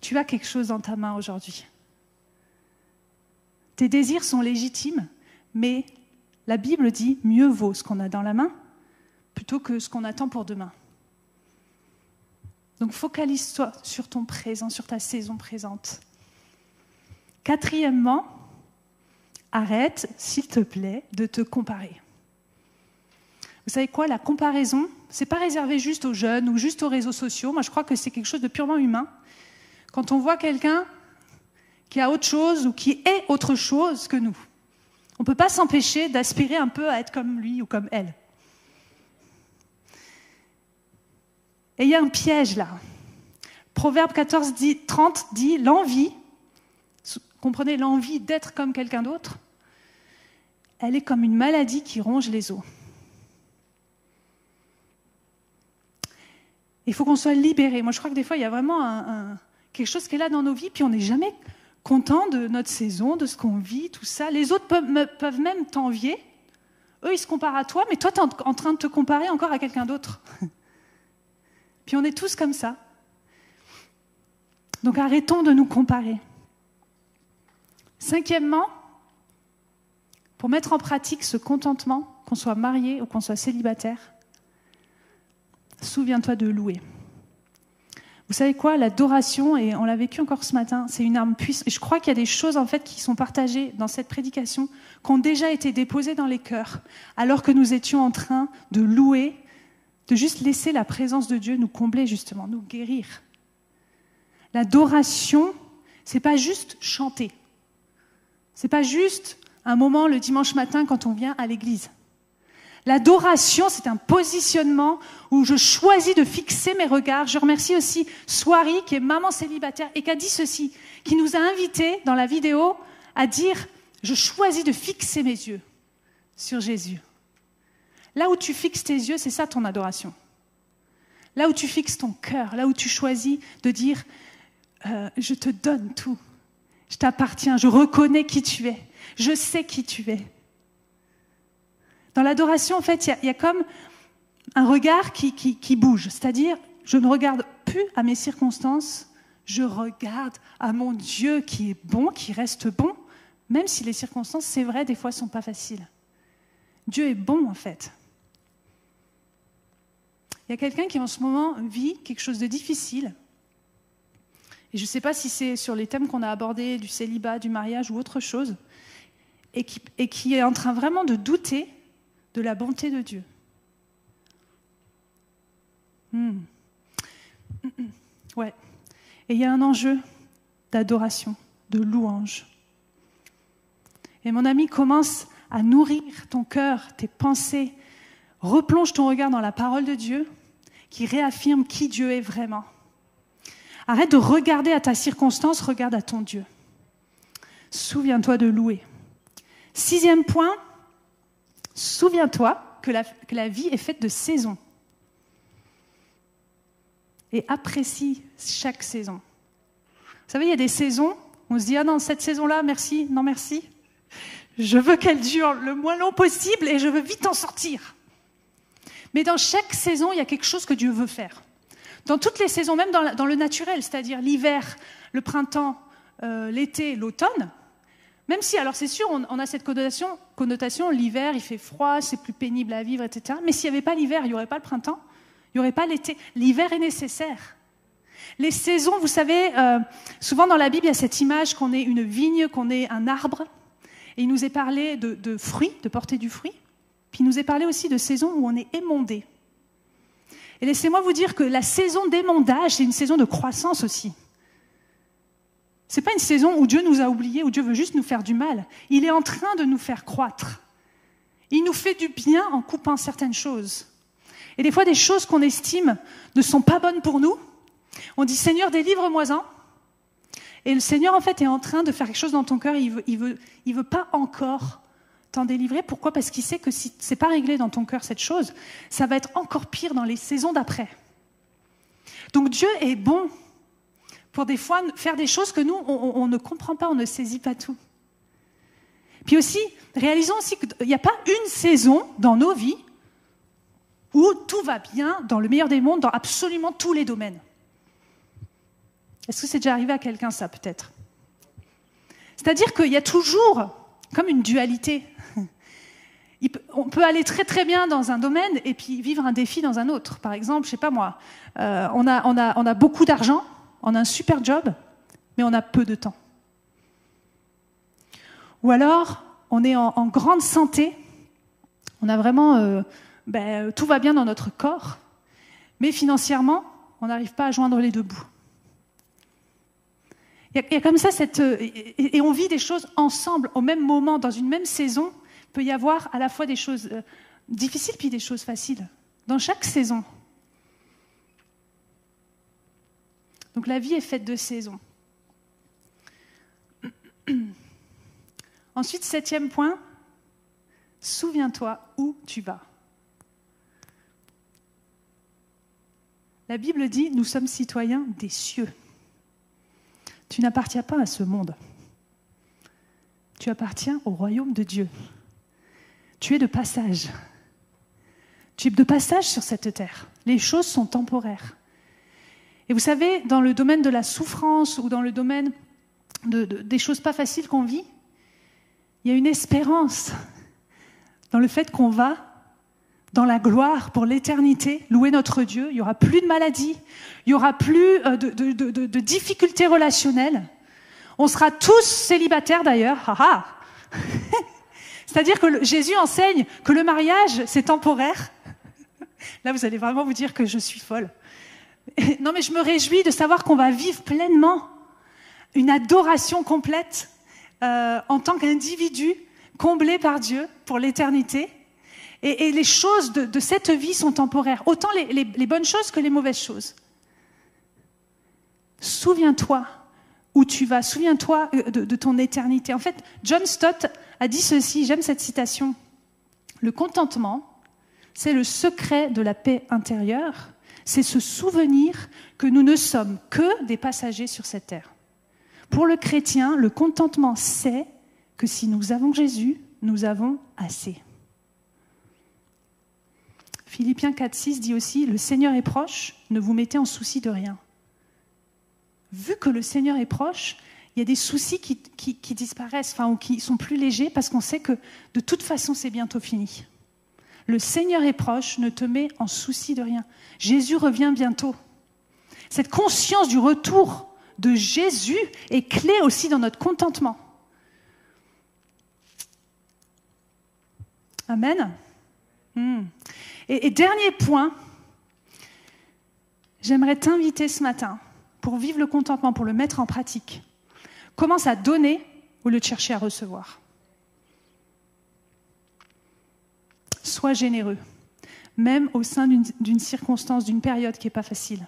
Tu as quelque chose dans ta main aujourd'hui. Tes désirs sont légitimes, mais la Bible dit mieux vaut ce qu'on a dans la main plutôt que ce qu'on attend pour demain. Donc focalise-toi sur ton présent, sur ta saison présente. Quatrièmement, arrête, s'il te plaît, de te comparer. Vous savez quoi, la comparaison, c'est pas réservé juste aux jeunes ou juste aux réseaux sociaux. Moi, je crois que c'est quelque chose de purement humain. Quand on voit quelqu'un qui a autre chose ou qui est autre chose que nous. On ne peut pas s'empêcher d'aspirer un peu à être comme lui ou comme elle. Et il y a un piège là. Proverbe 14, 30 dit l'envie, comprenez l'envie d'être comme quelqu'un d'autre, elle est comme une maladie qui ronge les os. Il faut qu'on soit libéré. Moi, je crois que des fois, il y a vraiment quelque chose qui est là dans nos vies, puis on n'est jamais content de notre saison, de ce qu'on vit, tout ça. Les autres peuvent, même t'envier. Eux, ils se comparent à toi, mais toi, tu es en train de te comparer encore à quelqu'un d'autre. (laughs) Puis on est tous comme ça. Donc arrêtons de nous comparer. Cinquièmement, pour mettre en pratique ce contentement, qu'on soit marié ou qu'on soit célibataire, souviens-toi de louer. Vous savez quoi? L'adoration, et on l'a vécu encore ce matin, c'est une arme puissante. Je crois qu'il y a des choses en fait qui sont partagées dans cette prédication, qui ont déjà été déposées dans les cœurs, alors que nous étions en train de louer, de juste laisser la présence de Dieu nous combler justement, nous guérir. L'adoration, c'est pas juste chanter. C'est pas juste un moment le dimanche matin quand on vient à l'église. L'adoration, c'est un positionnement où je choisis de fixer mes regards. Je remercie aussi Soiri, qui est maman célibataire et qui a dit ceci, qui nous a invités dans la vidéo à dire, je choisis de fixer mes yeux sur Jésus. Là où tu fixes tes yeux, c'est ça ton adoration. Là où tu fixes ton cœur, là où tu choisis de dire, euh, je te donne tout, je t'appartiens, je reconnais qui tu es, je sais qui tu es. Dans l'adoration, en fait, il y, a comme un regard qui, bouge. C'est-à-dire, je ne regarde plus à mes circonstances, je regarde à mon Dieu qui est bon, qui reste bon, même si les circonstances, c'est vrai, des fois, ne sont pas faciles. Dieu est bon, en fait. Il y a quelqu'un qui, en ce moment, vit quelque chose de difficile. Et je ne sais pas si c'est sur les thèmes qu'on a abordés, du célibat, du mariage ou autre chose. et qui est en train vraiment de douter de la bonté de Dieu. Hmm. Ouais. Et il y a un enjeu d'adoration, de louange. Et mon ami, commence à nourrir ton cœur, tes pensées. Replonge ton regard dans la parole de Dieu qui réaffirme qui Dieu est vraiment. Arrête de regarder à ta circonstance, regarde à ton Dieu. Souviens-toi de louer. Sixième point, souviens-toi que la, vie est faite de saisons. Et apprécie chaque saison. Vous savez, il y a des saisons, on se dit, ah non, cette saison-là, merci, non merci. Je veux qu'elle dure le moins long possible et je veux vite en sortir. Mais dans chaque saison, il y a quelque chose que Dieu veut faire. Dans toutes les saisons, même dans, le naturel, c'est-à-dire l'hiver, le printemps, euh, l'été, l'automne, même si, alors c'est sûr, on, a cette connotation, l'hiver, il fait froid, c'est plus pénible à vivre, etc. Mais s'il n'y avait pas l'hiver, il n'y aurait pas le printemps, il n'y aurait pas l'été. L'hiver est nécessaire. Les saisons, vous savez, euh, souvent dans la Bible, il y a cette image qu'on est une vigne, qu'on est un arbre. Et il nous est parlé de, de fruits, de porter du fruit. Puis il nous est parlé aussi de saisons où on est émondé. Et laissez-moi vous dire que la saison d'émondage, c'est une saison de croissance aussi. Ce n'est pas une saison où Dieu nous a oubliés, où Dieu veut juste nous faire du mal. Il est en train de nous faire croître. Il nous fait du bien en coupant certaines choses. Et des fois, des choses qu'on estime ne sont pas bonnes pour nous, on dit Seigneur, délivre-moi-en. Et le Seigneur, en fait, est en train de faire quelque chose dans ton cœur. Il veut, il veut, il veut pas encore t'en délivrer. Pourquoi? Parce qu'il sait que si c'est pas réglé dans ton cœur cette chose, ça va être encore pire dans les saisons d'après. Donc Dieu est bon pour des fois faire des choses que nous, on, ne comprend pas, on ne saisit pas tout. Puis aussi, réalisons aussi qu'il n'y a pas une saison dans nos vies où tout va bien, dans le meilleur des mondes, dans absolument tous les domaines. Est-ce que c'est déjà arrivé à quelqu'un ça, peut-être? C'est-à-dire qu'il y a toujours comme une dualité. On peut aller très très bien dans un domaine et puis vivre un défi dans un autre. Par exemple, je sais pas moi, euh, on, a, on, a, on a beaucoup d'argent, on a un super job, mais on a peu de temps. Ou alors, on est en, grande santé, on a vraiment, euh, ben, tout va bien dans notre corps, mais financièrement, on n'arrive pas à joindre les deux bouts. Il y, a comme ça cette. Euh, et, on vit des choses ensemble au même moment, dans une même saison. Peut y avoir à la fois des choses euh, difficiles puis des choses faciles. Dans chaque saison. Donc la vie est faite de saisons. (clears throat) Ensuite, septième point, souviens-toi où tu vas. La Bible dit, nous sommes citoyens des cieux. Tu n'appartiens pas à ce monde. Tu appartiens au royaume de Dieu. Tu es de passage. Tu es de passage sur cette terre. Les choses sont temporaires. Et vous savez, dans le domaine de la souffrance ou dans le domaine des choses pas faciles qu'on vit, il y a une espérance dans le fait qu'on va dans la gloire pour l'éternité, louer notre Dieu. Il n'y aura plus de maladies, il n'y aura plus euh, de, difficultés relationnelles. On sera tous célibataires d'ailleurs. (laughs) C'est-à-dire que Jésus enseigne que le mariage, c'est temporaire. (laughs) Là, vous allez vraiment vous dire que je suis folle. (laughs) Non, mais je me réjouis de savoir qu'on va vivre pleinement une adoration complète euh, en tant qu'individu comblé par Dieu pour l'éternité et, les choses de, cette vie sont temporaires, autant les, bonnes choses que les mauvaises choses. Souviens-toi où tu vas, souviens-toi euh, de, de ton éternité. En fait, John Stott a dit ceci, j'aime cette citation. Le contentement, c'est le secret de la paix intérieure, c'est se souvenir que nous ne sommes que des passagers sur cette terre. Pour le chrétien, le contentement, c'est que si nous avons Jésus, nous avons assez. Philippiens 4.6 dit aussi, le Seigneur est proche, ne vous mettez en souci de rien. Vu que le Seigneur est proche, il y a des soucis qui, disparaissent, enfin, ou qui sont plus légers, parce qu'on sait que de toute façon, c'est bientôt fini. Le Seigneur est proche, ne te mets en souci de rien. Jésus revient bientôt. Cette conscience du retour de Jésus est clé aussi dans notre contentement. Amen. Hmm. Et, et dernier point, j'aimerais t'inviter ce matin pour vivre le contentement, pour le mettre en pratique. Commence à donner au lieu de chercher à recevoir. Sois généreux, même au sein d'une circonstance, d'une période qui n'est pas facile.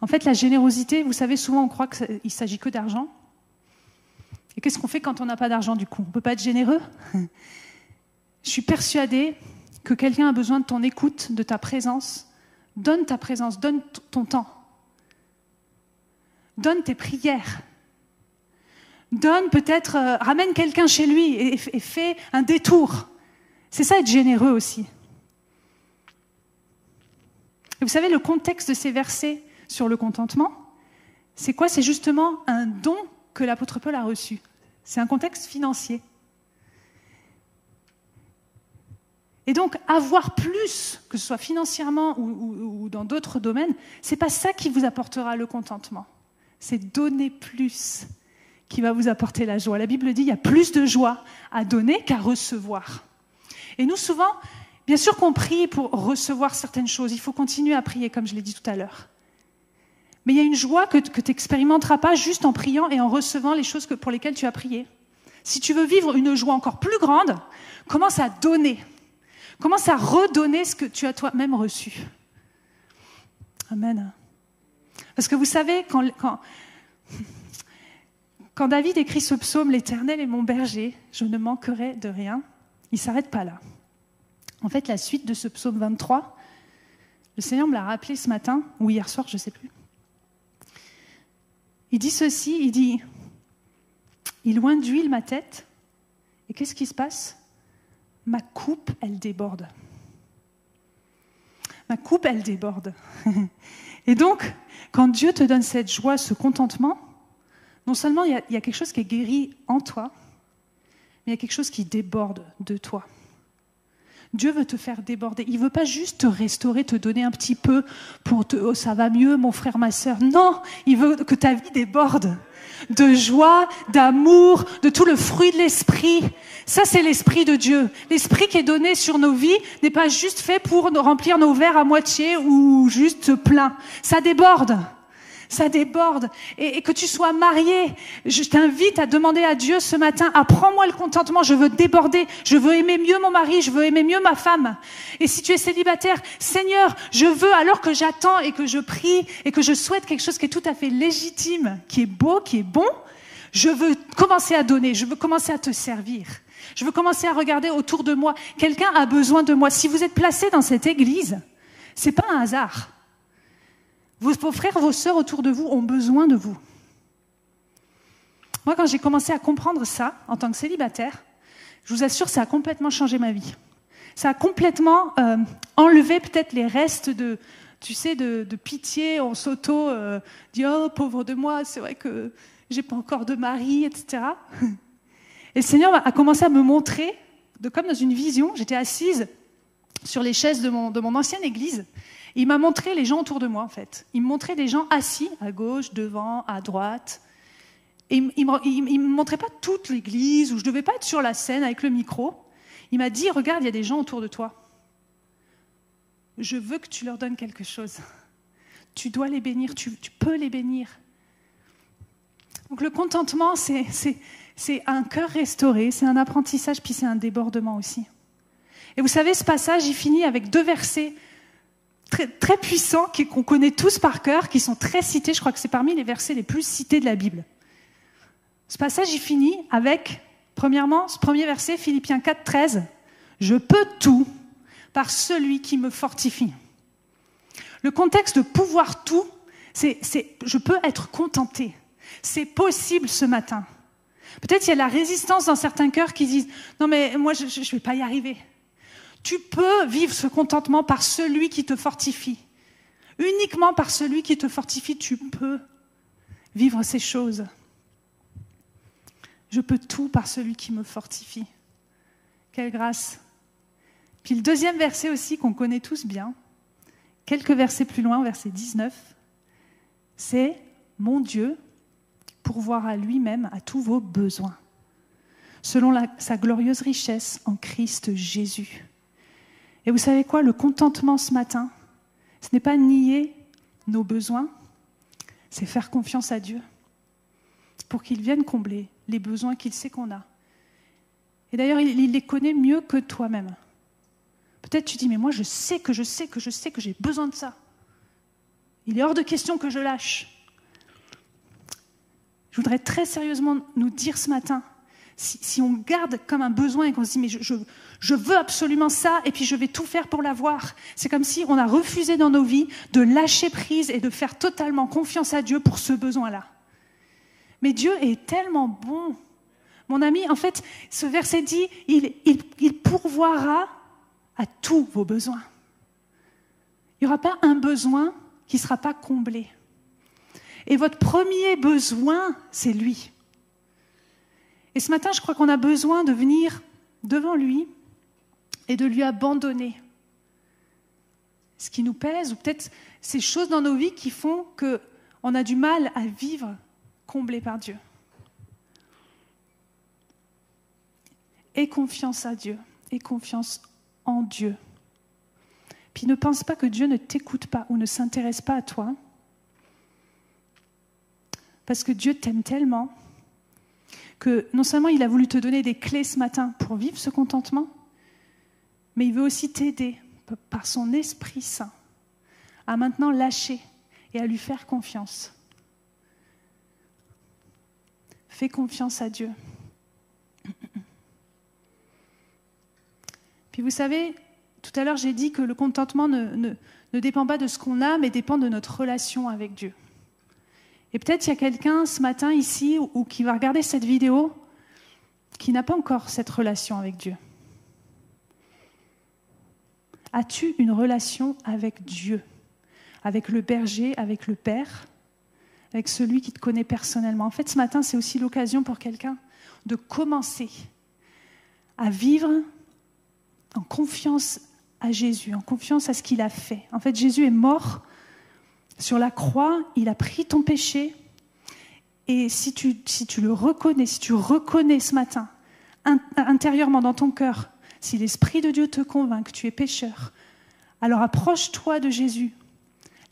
En fait, la générosité, vous savez, souvent on croit qu'il s'agit que d'argent. Et qu'est-ce qu'on fait quand on n'a pas d'argent du coup? On ne peut pas être généreux? Je suis persuadée que quelqu'un a besoin de ton écoute, de ta présence. Donne ta présence, donne ton temps. Donne tes prières. Donne peut-être, euh, ramène quelqu'un chez lui et, fais un détour. C'est ça être généreux aussi. Et vous savez, le contexte de ces versets, sur le contentement, c'est quoi? C'est justement un don que l'apôtre Paul a reçu. C'est un contexte financier. Et donc, avoir plus, que ce soit financièrement ou, dans d'autres domaines, c'est pas ça qui vous apportera le contentement. C'est donner plus qui va vous apporter la joie. La Bible dit il y a plus de joie à donner qu'à recevoir. Et nous, souvent, bien sûr qu'on prie pour recevoir certaines choses. Il faut continuer à prier, comme je l'ai dit tout à l'heure. Mais il y a une joie que, tu n'expérimenteras pas juste en priant et en recevant les choses pour lesquelles tu as prié. Si tu veux vivre une joie encore plus grande, commence à donner. Commence à redonner ce que tu as toi-même reçu. Amen. Parce que vous savez, quand, quand David écrit ce psaume, L'Éternel est mon berger, je ne manquerai de rien, il ne s'arrête pas là. En fait, la suite de ce psaume 23, le Seigneur me l'a rappelé ce matin, ou hier soir, je ne sais plus. Il dit ceci, il dit, il loin d'huile ma tête, et qu'est-ce qui se passe? Ma coupe, elle déborde. Ma coupe, elle déborde. (laughs) et donc, quand Dieu te donne cette joie, ce contentement, non seulement il y, a, quelque chose qui est guéri en toi, mais il y a quelque chose qui déborde de toi. Dieu veut te faire déborder. Il veut pas juste te restaurer, te donner un petit peu pour te, oh, ça va mieux, mon frère, ma sœur. Non, il veut que ta vie déborde de joie, d'amour, de tout le fruit de l'esprit. Ça, c'est l'esprit de Dieu. L'esprit qui est donné sur nos vies n'est pas juste fait pour remplir nos verres à moitié ou juste plein. Ça déborde ça déborde. Et, que tu sois marié, je t'invite à demander à Dieu ce matin, apprends-moi le contentement, je veux déborder, je veux aimer mieux mon mari, je veux aimer mieux ma femme. Et si tu es célibataire, Seigneur, je veux, alors que j'attends et que je prie et que je souhaite quelque chose qui est tout à fait légitime, qui est beau, qui est bon, je veux commencer à donner, je veux commencer à te servir. Je veux commencer à regarder autour de moi. Quelqu'un a besoin de moi. Si vous êtes placé dans cette église, c'est pas un hasard. Vos, frères, vos sœurs autour de vous ont besoin de vous. Moi, quand j'ai commencé à comprendre ça en tant que célibataire, je vous assure, ça a complètement changé ma vie. Ça a complètement euh, enlevé peut-être les restes de, tu sais, de, pitié. On s'auto euh, dit oh pauvre de moi, c'est vrai que j'ai pas encore de mari, etc. Et le Seigneur a commencé à me montrer, de, comme dans une vision, j'étais assise sur les chaises de mon, de mon ancienne église, il m'a montré les gens autour de moi, en fait. Il me montrait des gens assis à gauche, devant, à droite. Et il ne me montrait pas toute l'église, où je ne devais pas être sur la scène avec le micro. Il m'a dit, regarde, il y a des gens autour de toi. Je veux que tu leur donnes quelque chose. Tu dois les bénir, tu, tu peux les bénir. Donc le contentement, c'est un cœur restauré, c'est un apprentissage, puis c'est un débordement aussi. Et vous savez, ce passage, il finit avec deux versets très, très puissants qu'on connaît tous par cœur, qui sont très cités. Je crois que c'est parmi les versets les plus cités de la Bible. Ce passage, il finit avec, premièrement, ce premier verset, Philippiens 4, 13. Je peux tout par celui qui me fortifie. Le contexte de pouvoir tout, c'est je peux être contenté. C'est possible ce matin. Peut-être il y a la résistance dans certains cœurs qui disent non mais moi je ne vais pas y arriver. Tu peux vivre ce contentement par celui qui te fortifie. Uniquement par celui qui te fortifie, tu peux vivre ces choses. Je peux tout par celui qui me fortifie. Quelle grâce. Puis le deuxième verset aussi qu'on connaît tous bien, quelques versets plus loin, verset 19, c'est Mon Dieu pourvoir à lui-même à tous vos besoins. selon sa glorieuse richesse en Christ Jésus. Et vous savez quoi, le contentement ce matin, ce n'est pas nier nos besoins, c'est faire confiance à Dieu pour qu'il vienne combler les besoins qu'il sait qu'on a. Et d'ailleurs, il, les connaît mieux que toi-même. Peut-être tu dis, mais moi je sais que je sais que je sais que j'ai besoin de ça. Il est hors de question que je lâche. Je voudrais très sérieusement nous dire ce matin, si, on garde comme un besoin et qu'on se dit mais je, je, veux absolument ça et puis je vais tout faire pour l'avoir, c'est comme si on a refusé dans nos vies de lâcher prise et de faire totalement confiance à Dieu pour ce besoin-là. Mais Dieu est tellement bon. Mon ami, en fait, ce verset dit, il pourvoira à tous vos besoins. Il n'y aura pas un besoin qui ne sera pas comblé. Et votre premier besoin, c'est lui. Et ce matin, je crois qu'on a besoin de venir devant lui et de lui abandonner ce qui nous pèse, ou peut-être ces choses dans nos vies qui font qu'on a du mal à vivre comblé par Dieu. Et confiance à Dieu, et confiance en Dieu. Puis ne pense pas que Dieu ne t'écoute pas ou ne s'intéresse pas à toi, parce que Dieu t'aime tellement que non seulement il a voulu te donner des clés ce matin pour vivre ce contentement, mais il veut aussi t'aider par son Esprit Saint à maintenant lâcher et à lui faire confiance. Fais confiance à Dieu. Puis vous savez, tout à l'heure j'ai dit que le contentement ne, dépend pas de ce qu'on a, mais dépend de notre relation avec Dieu. Et peut-être il y a quelqu'un ce matin ici ou, qui va regarder cette vidéo qui n'a pas encore cette relation avec Dieu. As-tu une relation avec Dieu, avec le berger, avec le Père, avec celui qui te connaît personnellement? En fait, ce matin, c'est aussi l'occasion pour quelqu'un de commencer à vivre en confiance à Jésus, en confiance à ce qu'il a fait. En fait, Jésus est mort sur la croix, il a pris ton péché. Et si tu, si tu le reconnais, si tu reconnais ce matin, intérieurement dans ton cœur, si l'Esprit de Dieu te convainc que tu es pécheur, alors approche-toi de Jésus.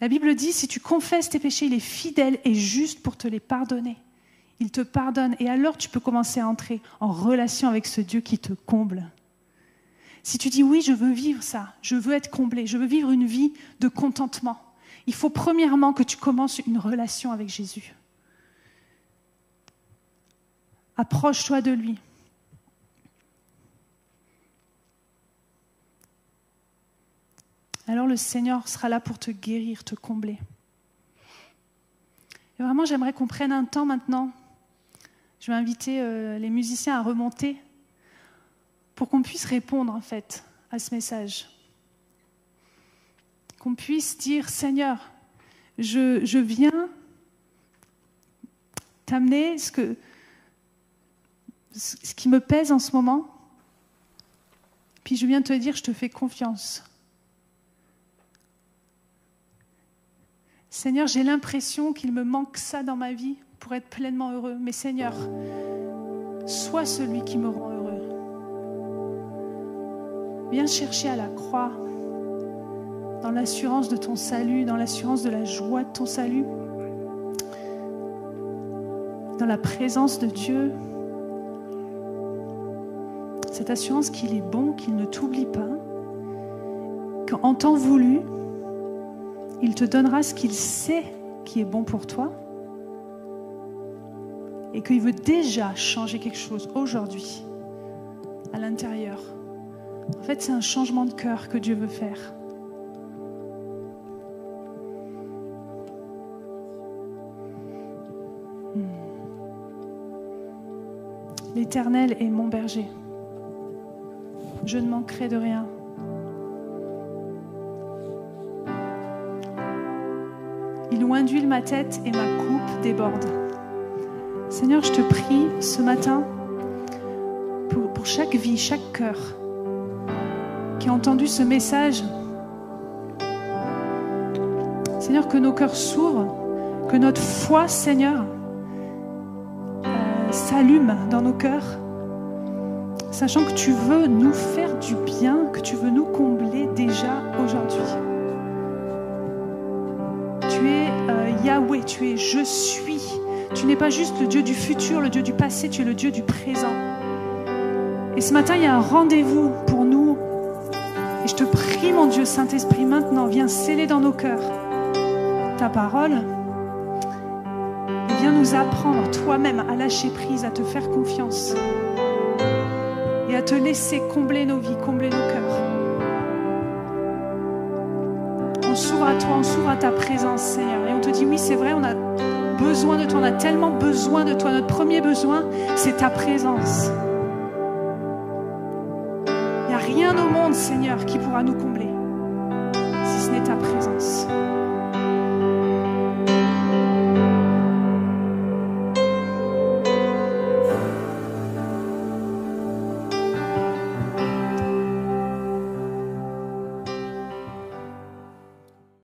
La Bible dit, si tu confesses tes péchés, il est fidèle et juste pour te les pardonner. Il te pardonne et alors tu peux commencer à entrer en relation avec ce Dieu qui te comble. Si tu dis oui, je veux vivre ça, je veux être comblé, je veux vivre une vie de contentement, il faut premièrement que tu commences une relation avec Jésus. Approche-toi de lui. Alors le Seigneur sera là pour te guérir, te combler. Et vraiment, j'aimerais qu'on prenne un temps maintenant. Je vais inviter euh, les musiciens à remonter pour qu'on puisse répondre en fait à ce message qu'on puisse dire, Seigneur, je, je viens t'amener ce, que, ce qui me pèse en ce moment, puis je viens te dire, je te fais confiance. Seigneur, j'ai l'impression qu'il me manque ça dans ma vie pour être pleinement heureux. Mais Seigneur, sois celui qui me rend heureux. Viens chercher à la croix dans l'assurance de ton salut, dans l'assurance de la joie de ton salut, dans la présence de Dieu. Cette assurance qu'il est bon, qu'il ne t'oublie pas, qu'en temps voulu, il te donnera ce qu'il sait qui est bon pour toi et qu'il veut déjà changer quelque chose aujourd'hui à l'intérieur. En fait, c'est un changement de cœur que Dieu veut faire. L'Éternel est mon berger. Je ne manquerai de rien. Loin d'huile ma tête et ma coupe déborde. Seigneur, je te prie ce matin pour, pour chaque vie, chaque cœur qui a entendu ce message. Seigneur, que nos cœurs s'ouvrent, que notre foi, Seigneur, s'allume dans nos cœurs sachant que tu veux nous faire du bien, que tu veux nous combler déjà aujourd'hui. Tu es je suis. Tu n'es pas juste le Dieu du futur, le Dieu du passé, tu es le Dieu du présent. Et ce matin, il y a un rendez-vous pour nous. Et je te prie, mon Dieu Saint-Esprit, maintenant, viens sceller dans nos cœurs ta parole. Et viens nous apprendre toi-même à lâcher prise, à te faire confiance et à te laisser combler nos vies, combler nos cœurs. On s'ouvre à ta présence, Seigneur. Et on te dit, oui, c'est vrai, on a besoin de toi, on a tellement besoin de toi. Notre premier besoin, c'est ta présence. Il n'y a rien au monde, Seigneur, qui pourra nous combler,